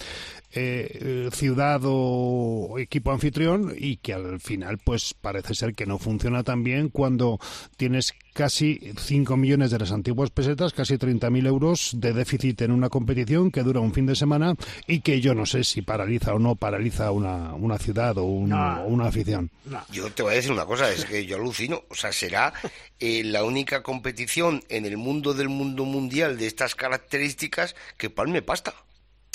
eh, ciudad o equipo anfitrión y que al final pues parece ser que no funciona tan bien cuando tienes casi 5 millones de las antiguas pesetas, casi 30.000 euros de déficit en una competición que dura un fin de semana y que yo no sé si paraliza o no paraliza una, una ciudad o, un, no. o una afición. No. Yo te voy a decir una cosa, es que yo alucino, o sea, será eh, la única competición en el mundo del mundo mundial de estas características que palme pasta.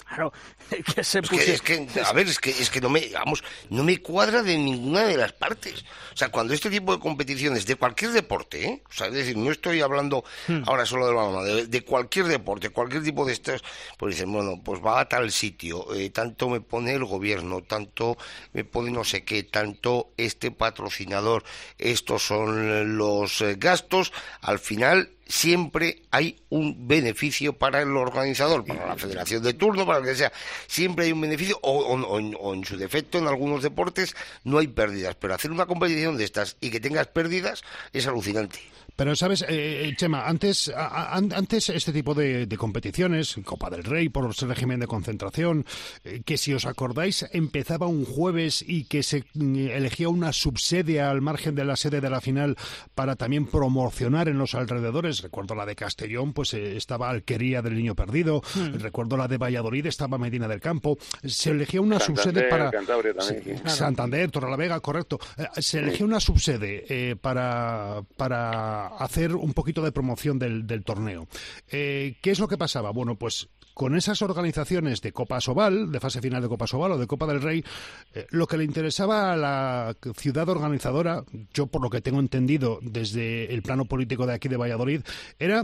Claro, que se es, que, es que, a ver, es que, es que no me, vamos, no me cuadra de ninguna de las partes. O sea, cuando este tipo de competiciones, de cualquier deporte, ¿eh? o sea, es decir, no estoy hablando hmm. ahora solo del balonmano, de, de, cualquier deporte, cualquier tipo de estos, pues dicen, bueno, pues va a tal sitio, eh, tanto me pone el gobierno, tanto me pone no sé qué, tanto este patrocinador, estos son los eh, gastos, al final siempre hay un beneficio para el organizador, para la federación de turno, para lo que sea. Siempre hay un beneficio, o, o, o, en su defecto, en algunos deportes, no hay pérdidas. Pero hacer una competición de estas y que tengas pérdidas es alucinante. Pero, ¿sabes, eh, Chema? Antes, a, a, antes este tipo de, de, competiciones, Copa del Rey por el régimen de concentración, eh, que si os acordáis empezaba un jueves y que se mm, elegía una subsede al margen de la sede de la final para también promocionar en los alrededores selecciones. Recuerdo la de Castellón, pues eh, estaba Alquería del Niño Perdido. Hmm. Recuerdo la de Valladolid, estaba Medina del Campo. Se elegía una subsede para... Santander, Torrelavega, correcto. Eh, se elegía una subsede para, para hacer un poquito de promoción del, del torneo. ¿Qué es lo que pasaba? Bueno, pues con esas organizaciones de Copa Sobal, de fase final de Copa Sobal o de Copa del Rey, eh, lo que le interesaba a la ciudad organizadora, yo por lo que tengo entendido desde el plano político de aquí de Valladolid, era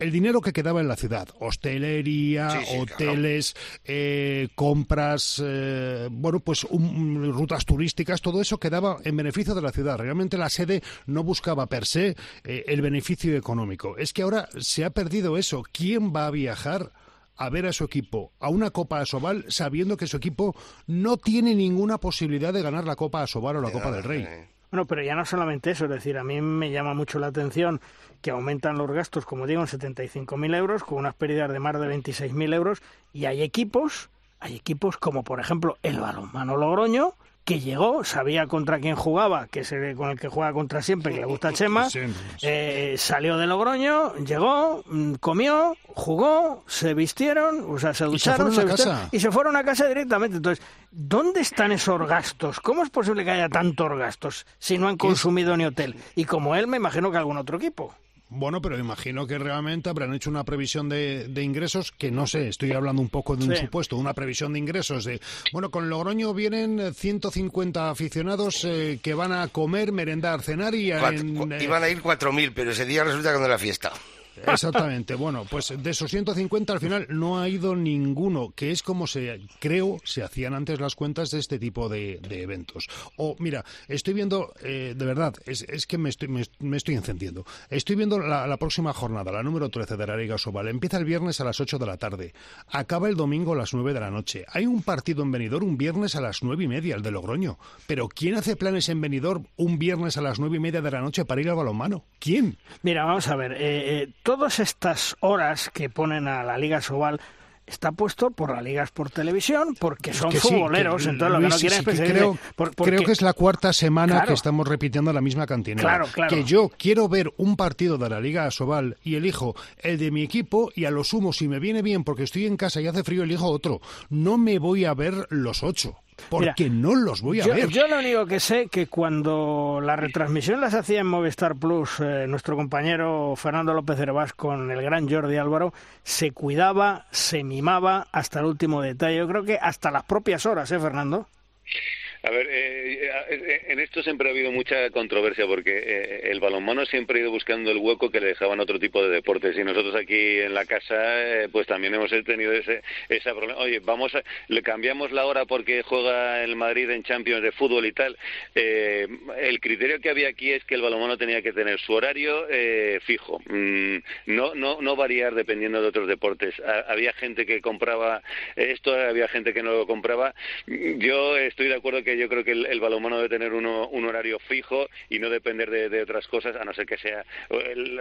el dinero que quedaba en la ciudad, hostelería, hoteles, eh, compras, eh, bueno, pues rutas turísticas, todo eso quedaba en beneficio de la ciudad. Realmente la sede no buscaba per se el beneficio económico. Es que ahora se ha perdido eso. ¿Quién va a viajar? A ver a su equipo a una Copa Asobal sabiendo que su equipo no tiene ninguna posibilidad de ganar la Copa Asobal o la Copa del Rey. Bueno, pero ya no solamente eso, es decir, a mí me llama mucho la atención que aumentan los gastos, como digo, en 75.000 euros, con unas pérdidas de más de 26.000 euros, y hay equipos, hay equipos como por ejemplo el balonmano Logroño, que llegó, sabía contra quién jugaba, que es el, con el que juega contra siempre, que le gusta Chema, eh, salió de Logroño, llegó, mm, comió, jugó, se vistieron, o sea, se ducharon, se, y se fueron a casa directamente. Entonces, ¿dónde están esos gastos? ¿Cómo es posible que haya tantos gastos si no han consumido ni hotel? Y como él, me imagino que algún otro equipo. Bueno, pero imagino que realmente habrán hecho una previsión de, ingresos que no sé, estoy hablando un poco de un supuesto, una previsión de ingresos de, bueno, con Logroño vienen 150 aficionados eh, que van a comer, merendar, cenar y... En, eh, Iban a ir 4.000, pero ese día resulta que no era fiesta. Exactamente. Bueno, pues de esos 150 al final no ha ido ninguno, que es como se, creo, se hacían antes las cuentas de este tipo de, eventos. O, mira, estoy viendo, eh, de verdad, es, que me estoy, me, estoy encendiendo. Estoy viendo la, próxima jornada, la número 13 de la Liga Sobal. Empieza el viernes a las 8 de la tarde. Acaba el domingo a las 9 de la noche. Hay un partido en Benidorm un viernes a las 9 y media, el de Logroño. Pero ¿quién hace planes en Benidorm un viernes a las 9 y media de la noche para ir al balonmano? ¿Quién? Mira, vamos a ver. Eh, eh todas estas horas que ponen a la Liga Sobal está puesto por las ligas por televisión porque son futboleros, entonces lo que no quieren creo, creo que es la cuarta semana que estamos repitiendo la misma cantina. Claro, claro. Que yo quiero ver un partido de la Liga Sobal y elijo el de mi equipo y a lo sumo, si me viene bien porque estoy en casa y hace frío, elijo otro. No me voy a ver los ocho porque no los voy a ver. Yo lo único que sé que cuando la retransmisión las hacía en Movistar Plus, eh, nuestro compañero Fernando López Herbás con el gran Jordi Álvaro, se cuidaba, se mimaba hasta el último detalle. Yo creo que hasta las propias horas, ¿eh, Fernando? A ver, eh, eh, en esto siempre ha habido mucha controversia porque eh, el balonmano siempre ha ido buscando el hueco que le dejaban otro tipo de deportes y nosotros aquí en la casa pues también hemos tenido ese, ese problema. Oye, vamos a, le cambiamos la hora porque juega el Madrid en Champions de fútbol y tal. el criterio que había aquí es que el balonmano tenía que tener su horario fijo, mm, no, no, no variar dependiendo de otros deportes. había gente que compraba esto, había gente que no lo compraba. Yo estoy de acuerdo que yo creo que el, balonmano debe tener uno, un horario fijo y no depender de, otras cosas, a no ser que sea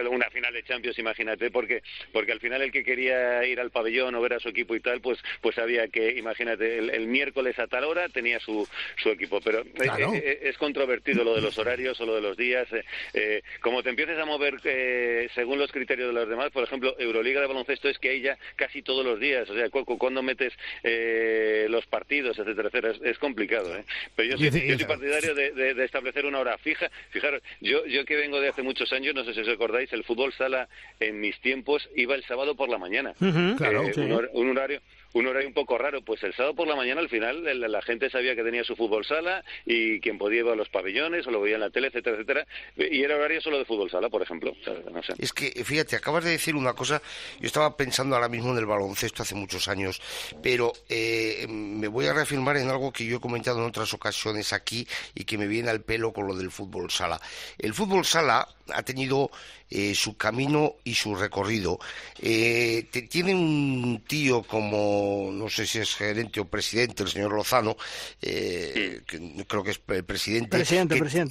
una final de Champions, imagínate, porque porque al final el que quería ir al pabellón o ver a su equipo y tal, pues pues sabía que, imagínate, el, miércoles a tal hora tenía su, su equipo, pero eh, eh, eh, es, controvertido lo de los horarios o lo de los días. como te empieces a mover según los criterios de los demás, por ejemplo, Euroliga de baloncesto es que hay ya casi todos los días, o sea, cuando metes los partidos, etcétera, etcétera, es, es complicado, ¿eh? Pero yo soy, partidario de, establecer una hora fija. Fijaros, yo, yo que vengo de hace muchos años, no sé si os acordáis, el fútbol sala en mis tiempos iba el sábado por la mañana. claro, eh, un, horario un horario un poco raro. Pues el sábado por la mañana al final la, gente sabía que tenía su fútbol sala y quien podía ir a los pabellones o lo veía en la tele, etcétera, etcétera. Y era horario solo de fútbol sala, por ejemplo. Es que, fíjate, acabas de decir una cosa. Yo estaba pensando ahora mismo en el baloncesto hace muchos años, pero eh, me voy a reafirmar en algo que yo he comentado en otras ocasiones aquí y que me viene al pelo con lo del fútbol sala. El fútbol sala ha tenido eh, su camino y su recorrido. Eh, tiene un tío como, no sé si es gerente o presidente, el señor Lozano, eh, que creo que es presidente,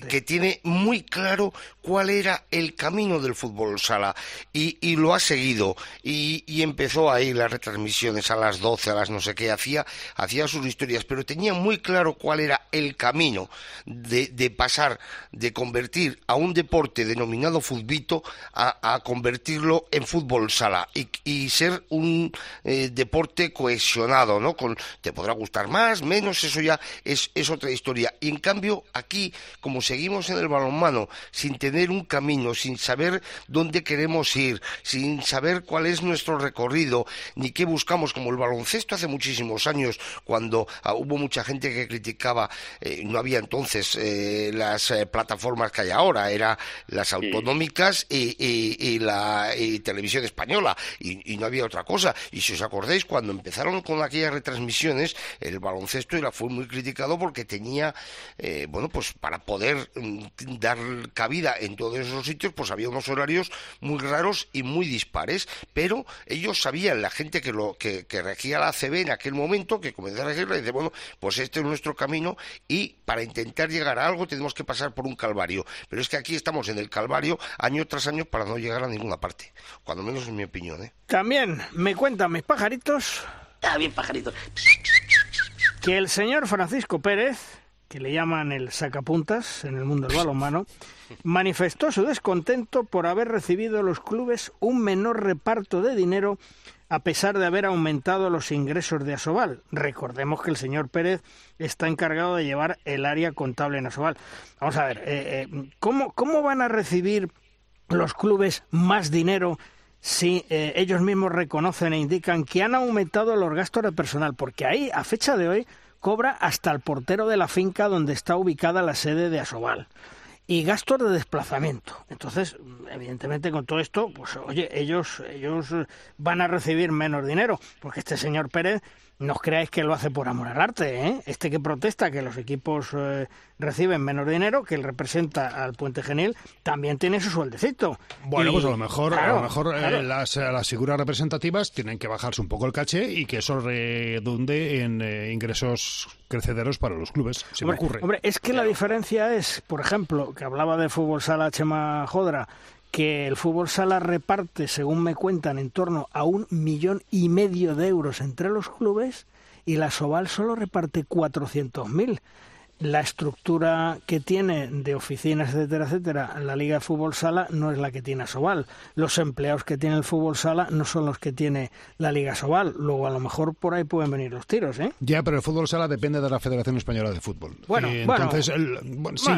que, tiene muy claro cuál era el camino del fútbol sala y, lo ha seguido y, empezó ahí las retransmisiones a las 12, a las no sé qué, hacía, hacía sus historias, pero tenía muy claro cuál era el camino de, de pasar, de convertir a un deporte denominado futbito a, convertirlo en fútbol sala y, ser un eh, deporte cohesionado, ¿no? Con, te podrá gustar más, menos, eso ya es, es otra historia. Y en cambio, aquí, como seguimos en el balonmano, sin tener un camino, sin saber dónde queremos ir, sin saber cuál es nuestro recorrido, ni qué buscamos, como el baloncesto hace muchísimos años, cuando ah, hubo mucha gente que criticaba, eh, no había entonces eh, las eh, plataformas que hay ahora, eran las autonómicas y, la televisión española, y, no había otra cosa. Y si os acordáis, cuando empezaron con aquellas retransmisiones, el baloncesto era, fue muy criticado porque tenía, bueno, pues para poder mm, dar cabida en todos esos sitios, pues había unos horarios muy raros y muy dispares, pero ellos sabían, la gente que, lo, que, regía la ACB en aquel momento, que comenzó a regirla, y dice, bueno, pues este es nuestro camino y para intentar llegar a algo tenemos que pasar por un calvario. Pero es que aquí estamos en el calvario año tras año para no llegar a ninguna parte, cuando menos en mi opinión. ¿eh? También me cuentan mis pajaritos. Ah, bien pajaritos. Que el señor Francisco Pérez, que le llaman el sacapuntas en el mundo del balonmano, manifestó su descontento por haber recibido los clubes un menor reparto de dinero a pesar de haber aumentado los ingresos de Asobal. Recordemos que el señor Pérez está encargado de llevar el área contable en Asobal. Vamos a ver, eh, eh, ¿cómo, ¿cómo van a recibir los clubes más dinero si eh, ellos mismos reconocen e indican que han aumentado los gastos de personal? Porque ahí, a fecha de hoy, cobra hasta el portero de la finca donde está ubicada la sede de Asobal y gastos de desplazamiento. Entonces, evidentemente con todo esto, pues oye, ellos ellos van a recibir menos dinero, porque este señor Pérez no os creáis que lo hace por amor al arte, ¿eh? Este que protesta que los equipos eh, reciben menos dinero, que él representa al Puente Genil, también tiene su sueldecito. Bueno, pues a lo mejor, a lo mejor eh, las, las, figuras representativas tienen que bajarse un poco el caché y que eso redunde en ingresos crecederos para los clubes. Se me ocurre. Hombre, es que la diferencia es, por ejemplo, que hablaba de fútbol sala Chema Jodra, que el fútbol sala reparte, según me cuentan, en torno a un millón y medio de euros entre los clubes y la Soval solo reparte 400.000 la estructura que tiene de oficinas, etcétera, etcétera, la Liga de Fútbol Sala no es la que tiene Sobal. Los empleados que tiene el Fútbol Sala no son los que tiene la Liga Sobal. Luego, a lo mejor por ahí pueden venir los tiros, ¿eh? Ya, pero el Fútbol Sala depende de la Federación Española de Fútbol. Bueno, entonces, sí,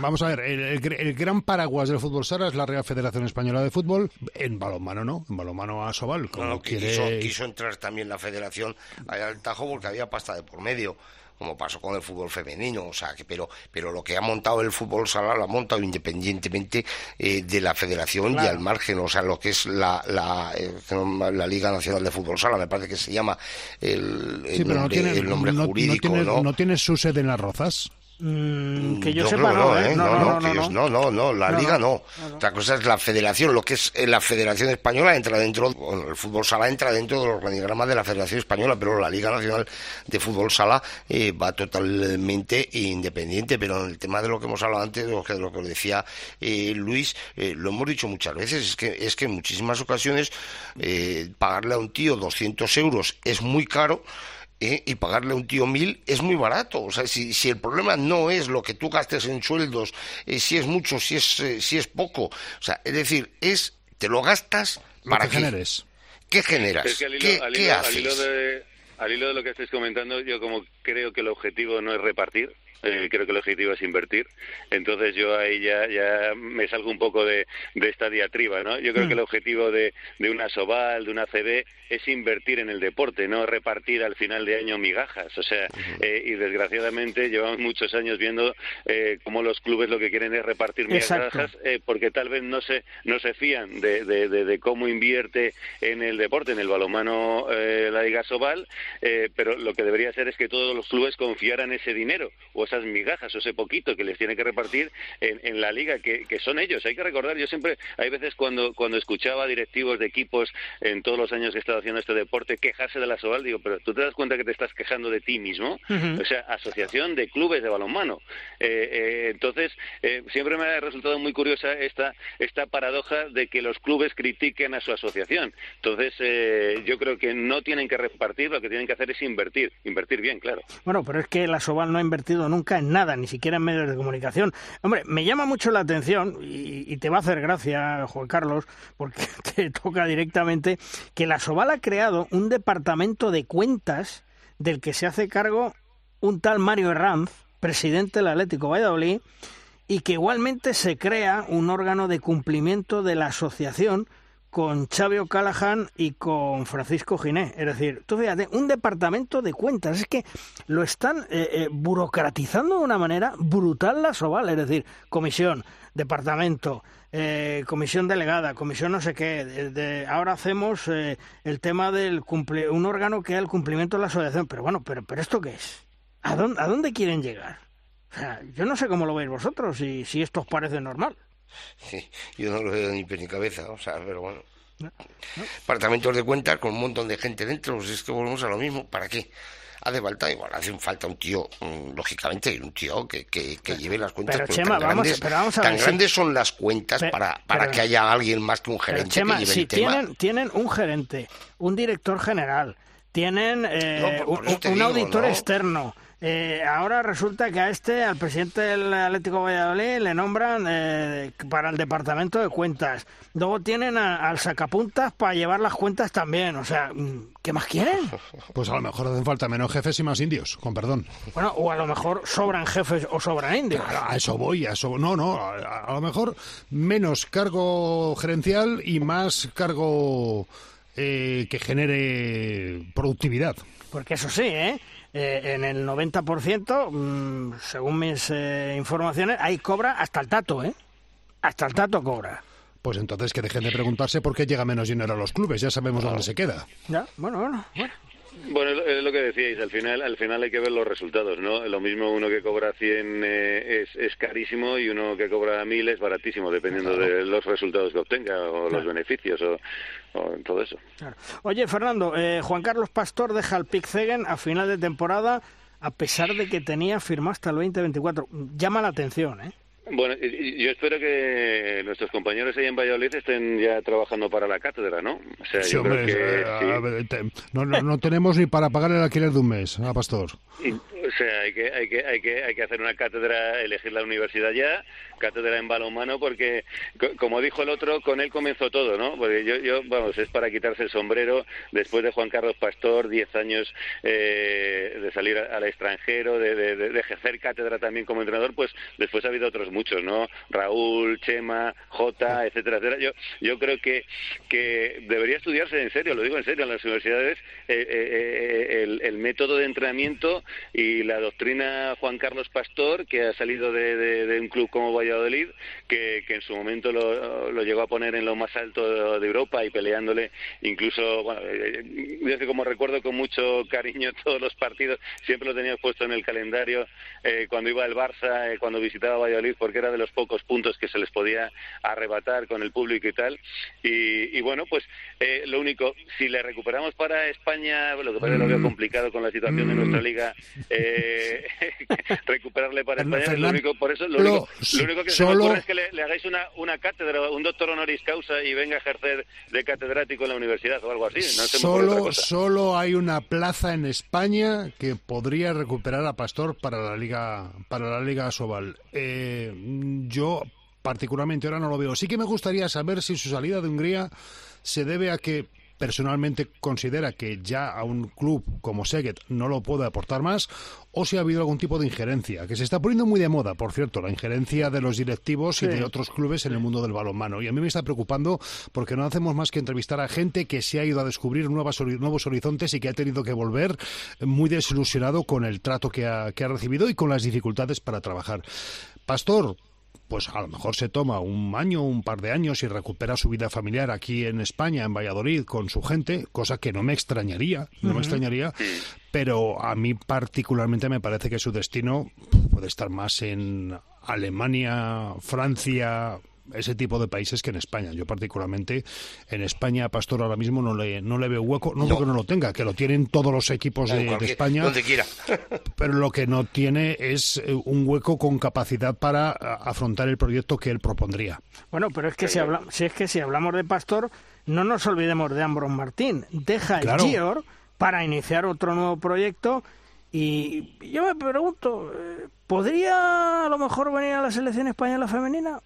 vamos a ver, el, gran paraguas del Fútbol Sala es la Real Federación Española de Fútbol. En balonmano no, en balonmano a Sobal. Como quiere... quiso, entrar también la Federación al Tajo porque había pasta de por medio como pasó con el fútbol femenino, o sea, que pero pero lo que ha montado el fútbol sala lo ha montado independientemente eh, de la federación y al margen, o sea, lo que es la, la, eh, la, Liga Nacional de Fútbol Sala, me parece que se llama el, el nombre, el nombre jurídico, no, ¿no? tiene su sede en las Rozas? Mm, que yo, sepa, no, ¿eh? No, no, no, no, no, la liga no. Otra cosa es la federación, lo que es eh, la federación española entra dentro, el fútbol sala entra dentro del organigrama de la federación española, pero la Liga Nacional de Fútbol Sala eh, va totalmente independiente, pero en el tema de lo que hemos hablado antes, de lo que, lo que decía Luis, lo hemos dicho muchas veces, es que, es que en muchísimas ocasiones pagarle a un tío 200 euros es muy caro, ¿eh? y pagarle a un tío mil es muy barato. O sea, si, si el problema no es lo que tú gastes en sueldos, eh, si es mucho, si es, eh, si es poco. O sea, es decir, es, te lo gastas para que generes. ¿Qué generas? ¿Qué, haces? al hilo de lo que estáis comentando, yo como creo que el objetivo no es repartir, eh, creo que el objetivo es invertir. Entonces yo ahí ya, ya me salgo un poco de, de esta diatriba, ¿no? Yo creo que el mm. objetivo de, de una Soval, de una CB, es invertir en el deporte, no repartir al final de año migajas. O sea, eh, y desgraciadamente llevamos muchos años viendo eh, cómo los clubes lo que quieren es repartir migajas eh, porque tal vez no se, no se fían de, de, de, cómo invierte en el deporte, en el balomano la Liga Soval, pero lo que debería ser es que todos los clubes confiaran ese dinero o esas migajas o ese poquito que les tiene que repartir en, la liga, que, son ellos. Hay que recordar, yo siempre, hay veces cuando, cuando escuchaba directivos de equipos en todos los años que he estado haciendo este deporte quejarse de la Sobal, digo, pero tú te das cuenta que te estás quejando de ti mismo. O sea, asociación de clubes de balonmano. Eh, eh, entonces, eh, siempre me ha resultado muy curiosa esta, esta paradoja de que los clubes critiquen a su asociación. Entonces, yo creo que no tienen que repartir, lo que tienen que hacer es invertir. Invertir bien, claro. Bueno, pero es que la Sobal no ha invertido nunca en nada, ni siquiera en medios de comunicación. Hombre, me llama mucho la atención, y, te va a hacer gracia, Juan Carlos, porque te toca directamente, que la Soval ha creado un departamento de cuentas del que se hace cargo un tal Mario Herranz, presidente del Atlético Valladolid, y que igualmente se crea un órgano de cumplimiento de la asociación con Xavi O'Callaghan y con Francisco Giné. Es decir, tú fíjate, un departamento de cuentas. Es que lo están eh, eh, burocratizando de una manera brutal la Soval. Es decir, comisión, departamento, eh, comisión delegada, comisión no sé qué. ahora hacemos el tema del un órgano que es el cumplimiento de la asociación. Pero bueno, pero, pero ¿esto qué es? ¿A dónde, ¿A dónde quieren llegar? O sea, yo no sé cómo lo veis vosotros y si esto os parece normal. Sí, yo no lo veo ni pie ni cabeza, o sea, pero bueno. Departamentos de cuentas con un montón de gente dentro, pues es que volvemos a lo mismo. ¿Para qué? Hace falta, igual, hace falta un tío, mm, lógicamente, un tío que, que, lleve las cuentas. Pero, Chema, tan, vamos, grandes, vamos a tan grandes son las cuentas para, para que haya alguien más que un gerente Chema, que lleve si el tema. Tienen, tienen un gerente, un director general, tienen eh, un, auditor externo eh, ahora resulta que a este, al presidente del Atlético Valladolid, le nombran eh, para el departamento de cuentas. Luego tienen al sacapuntas para llevar las cuentas también. O sea, mm, ¿qué más quieren? Pues a lo mejor hacen falta menos jefes y más indios, con perdón. Bueno, o a lo mejor sobran jefes o sobran indios. a eso voy, a eso. No, no, a, a lo mejor menos cargo gerencial y más cargo eh, que genere productividad. Porque eso sí, ¿eh? Eh, en el 90%, mm, según mis eh, informaciones, ahí cobra hasta el tato, ¿eh? Hasta el tato cobra. Pues entonces que dejen de preguntarse por qué llega menos dinero a los clubes, ya sabemos dónde se queda. Ya, bueno, bueno, bueno. Bueno, es lo que decíais, al final al final hay que ver los resultados, ¿no? Lo mismo uno que cobra 100 eh, es, es, carísimo y uno que cobra 1000 es baratísimo, dependiendo de los resultados que obtenga o los beneficios o, todo eso. Oye, Fernando, eh, Juan Carlos Pastor deja el Pick a final de temporada a pesar de que tenía firmado hasta el 2024. Llama la atención, ¿eh? Bueno, yo espero que nuestros compañeros ahí en Valladolid estén ya trabajando para la cátedra, ¿no? O sea, yo creo que, no, no, no, tenemos ni para pagar el alquiler de un mes, ¿a Pastor? O sea, hay que, hay que, hay que, hay que hacer una cátedra, elegir la universidad ya, cátedra en balonmano, porque, como dijo el otro, con él comenzó todo, ¿no? Porque yo, yo vamos, es para quitarse el sombrero después de Juan Carlos Pastor, 10 años eh, de salir al extranjero, de, de, ejercer cátedra también como entrenador, pues después ha habido otros muchos, ¿no? Raúl, Chema, Jota, etcétera, etcétera. Yo, yo creo que, que debería estudiarse en serio, lo digo en serio, en las universidades, eh, eh, el, el método de entrenamiento y la doctrina Juan Carlos Pastor, que ha salido de, un club como Valladolid, que, en su momento lo, llegó a poner en lo más alto de, Europa y peleándole incluso, bueno, desde eh, como recuerdo con mucho cariño todos los partidos, siempre lo tenía puesto en el calendario eh, cuando iba al Barça, eh, cuando visitaba Valladolid, porque era de los pocos puntos que se les podía arrebatar con el público y tal. Y, bueno, pues lo único, si le recuperamos para España, lo que parece lo veo mm. complicado con la situación de nuestra liga, eh, recuperarle para España. Lo único, por eso, lo, único, lo único que se me ocurre es que le, hagáis una, una cátedra, un doctor honoris causa y venga a ejercer de catedrático en la universidad o algo así. No solo, solo hay una plaza en España que podría recuperar a Pastor para la Liga, para la Liga Sobal. Eh, yo particularmente ahora no lo veo. Sí que me gustaría saber si su salida de Hungría se debe a que personalmente considera que ya a un club como Seget no lo puede aportar más o si ha habido algún tipo de injerencia, que se está poniendo muy de moda, por cierto, la injerencia de los directivos y de otros clubes en el mundo del balonmano. Y a mí me está preocupando porque no hacemos más que entrevistar a gente que se ha ido a descubrir nuevos horizontes y que ha tenido que volver muy desilusionado con el trato que ha, que ha recibido y con las dificultades para trabajar. Pastor, pues a lo mejor se toma un año, un par de años y recupera su vida familiar aquí en España, en Valladolid, con su gente, cosa que no me extrañaría, no me extrañaría, pero a mí particularmente me parece que su destino puede estar más en Alemania, Francia, ese tipo de países que en España. Yo particularmente en España Pastor ahora mismo no le, no le veo hueco, no, porque no lo tenga, que lo tienen todos los equipos de, España. Donde quiera. pero lo que no tiene es eh, un hueco con capacidad para afrontar el proyecto que él propondría. Bueno, pero es que si, habla, si es que si hablamos de Pastor, no nos olvidemos de Ambros Martín. Deja el Gior para iniciar otro nuevo proyecto Y yo me pregunto, eh, ¿podría a lo mejor venir a la selección española femenina?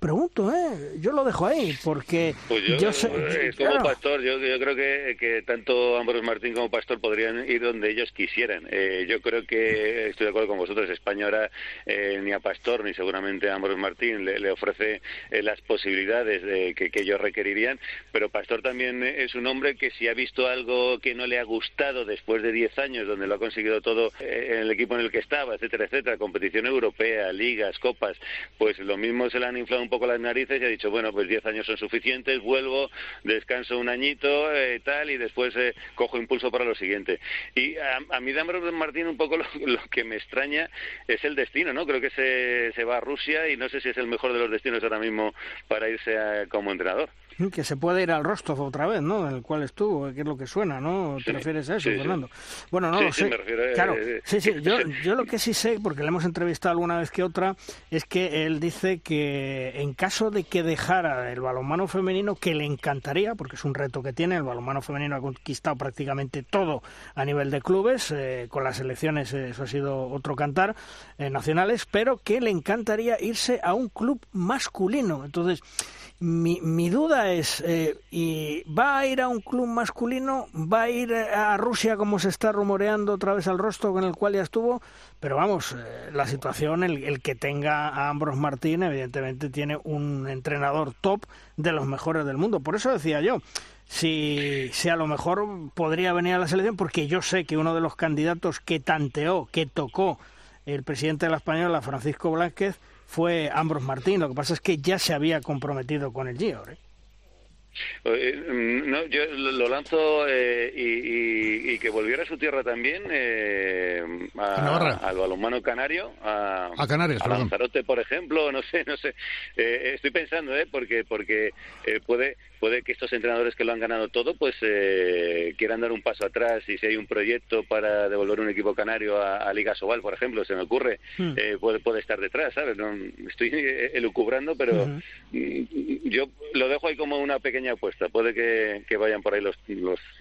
Pregunto, ¿eh? Yo lo dejo ahí, porque pues yo, sé... Eh, como pastor, yo, creo que, que tanto Ambrose Martín como Pastor podrían ir donde ellos quisieran. Eh, yo creo que, estoy de acuerdo con vosotros, España ahora eh, ni a Pastor ni seguramente a Ambrose Martín le, ofrece las posibilidades de, que, que, ellos requerirían, pero Pastor también es un hombre que si ha visto algo que no le ha gustado después de 10 años, donde lo ha conseguido todo en el equipo en el que estaba, etcétera, etcétera, competición europea, ligas, copas, pues lo mismo se le han inflado un poco las narices y ha dicho, bueno, pues 10 años son suficientes, vuelvo, descanso un añito, eh, tal, y después eh, cojo impulso para lo siguiente. Y a, mí, Dambros Martín, un poco lo, que me extraña es el destino, ¿no? Creo que se, se va a Rusia y no sé si es el mejor de los destinos ahora mismo para irse como entrenador. Que se puede ir al Rostov otra vez, ¿no? En el cual estuvo, que es lo que suena, ¿no? ¿Te refieres a eso, Fernando? Bueno, no lo sé. claro, sí, sí. Yo, yo lo que sí sé, porque le hemos entrevistado alguna vez que otra, es que él dice que en caso de que dejara el balonmano femenino, que le encantaría, porque es un reto que tiene, el balonmano femenino ha conquistado prácticamente todo a nivel de clubes, eh, con las elecciones eh, eso ha sido otro cantar, eh, nacionales, pero que le encantaría irse a un club masculino. Entonces, mi, mi duda es, eh, ¿y ¿va a ir a un club masculino? ¿Va a ir a Rusia como se está rumoreando otra vez al rostro con el cual ya estuvo? Pero vamos, eh, la situación, el, el, que tenga a Ambros Martín, evidentemente tiene un entrenador top de los mejores del mundo. Por eso decía yo, si, si a lo mejor podría venir a la selección, porque yo sé que uno de los candidatos que tanteó, que tocó el presidente de la Española, Francisco Blázquez, fue Ambros Martín. Lo que pasa es que ya se había comprometido con el Giro. ¿eh? Eh, no, yo lo lanzo eh, y, que volviera a su tierra también eh, al balonmano canario, a, a Canarias, a Lanzarote, por ejemplo, no sé, no sé. estoy pensando, ¿eh? Porque porque puede puede que estos entrenadores que lo han ganado todo, pues quieran dar un paso atrás y si hay un proyecto para devolver un equipo canario a, Liga Sobal, por ejemplo, se me ocurre, hmm. puede puede estar detrás, ¿sabes? No, estoy elucubrando, pero mm, yo lo dejo ahí como una pequeña apuesta. Puede que, vayan por ahí los,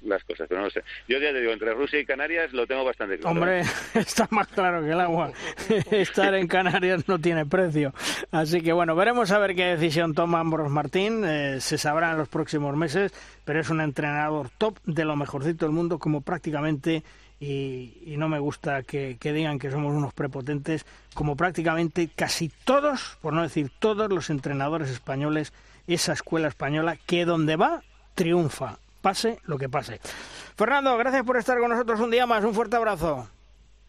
las cosas, pero no lo sé. Yo ya te digo, entre Rusia y Canarias lo tengo bastante claro. Hombre, está más claro que el agua. Estar en Canarias no tiene precio. Así que bueno, veremos a ver qué decisión toma Ambros Martín. Eh, se sabrá en los próximos meses, pero es un entrenador top de lo mejorcito del mundo, como prácticamente y, no me gusta que, que, digan que somos unos prepotentes, como prácticamente casi todos, por no decir todos los entrenadores españoles esa escuela española que donde va triunfa, pase lo que pase. Fernando, gracias por estar con nosotros un día más. Un fuerte abrazo.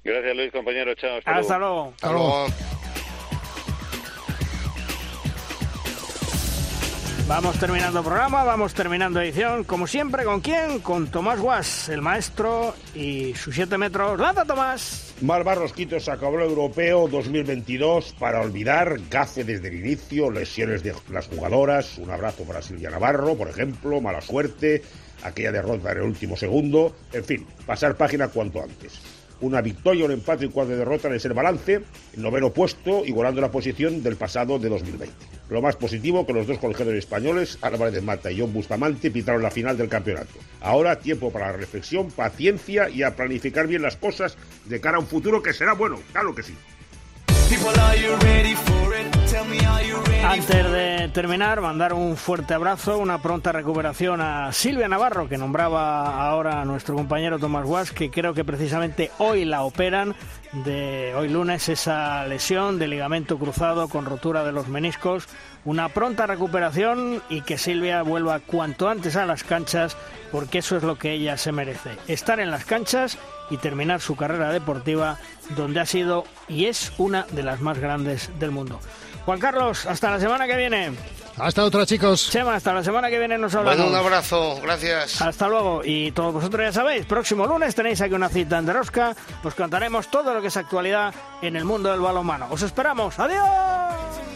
Gracias, Luis, compañero. Chao. Hasta, luego. Hasta luego. Vamos terminando programa, vamos terminando edición, como siempre, ¿con quién? Con Tomás Guas, el maestro y sus siete metros. ¡Lanza, Tomás! Mar Barrosquito se acabó el europeo 2022 para olvidar gafe desde el inicio, lesiones de las jugadoras, un abrazo para Silvia Navarro, por ejemplo, mala suerte, aquella derrota en el último segundo, en fin, pasar página cuanto antes una victoria, un empate y cuatro derrotas es el balance, el noveno puesto, igualando la posición del pasado de 2020. Lo más positivo que los dos colegiados españoles, Álvarez de Mata y John Bustamante, pitaron la final del campeonato. Ahora tiempo para la reflexión, paciencia y a planificar bien las cosas de cara a un futuro que será bueno, claro que sí. Antes de terminar, mandar un fuerte abrazo, una pronta recuperación a Silvia Navarro, que nombraba ahora a nuestro compañero Tomás Guas, que creo que precisamente hoy la operan, de hoy lunes, esa lesión de ligamento cruzado con rotura de los meniscos. Una pronta recuperación y que Silvia vuelva cuanto antes a las canchas, porque eso es lo que ella se merece. Estar en las canchas y terminar su carrera deportiva donde ha sido y es una de las más grandes del mundo. Juan Carlos, hasta la semana que viene. Hasta otra, chicos. Chema, hasta la semana que viene nos hablamos. Bueno, un abrazo, gracias. Hasta luego. Y todos vosotros ya sabéis, próximo lunes tenéis aquí una cita en Derosca. Os contaremos todo lo que es actualidad en el mundo del balonmano. Os esperamos. ¡Adiós!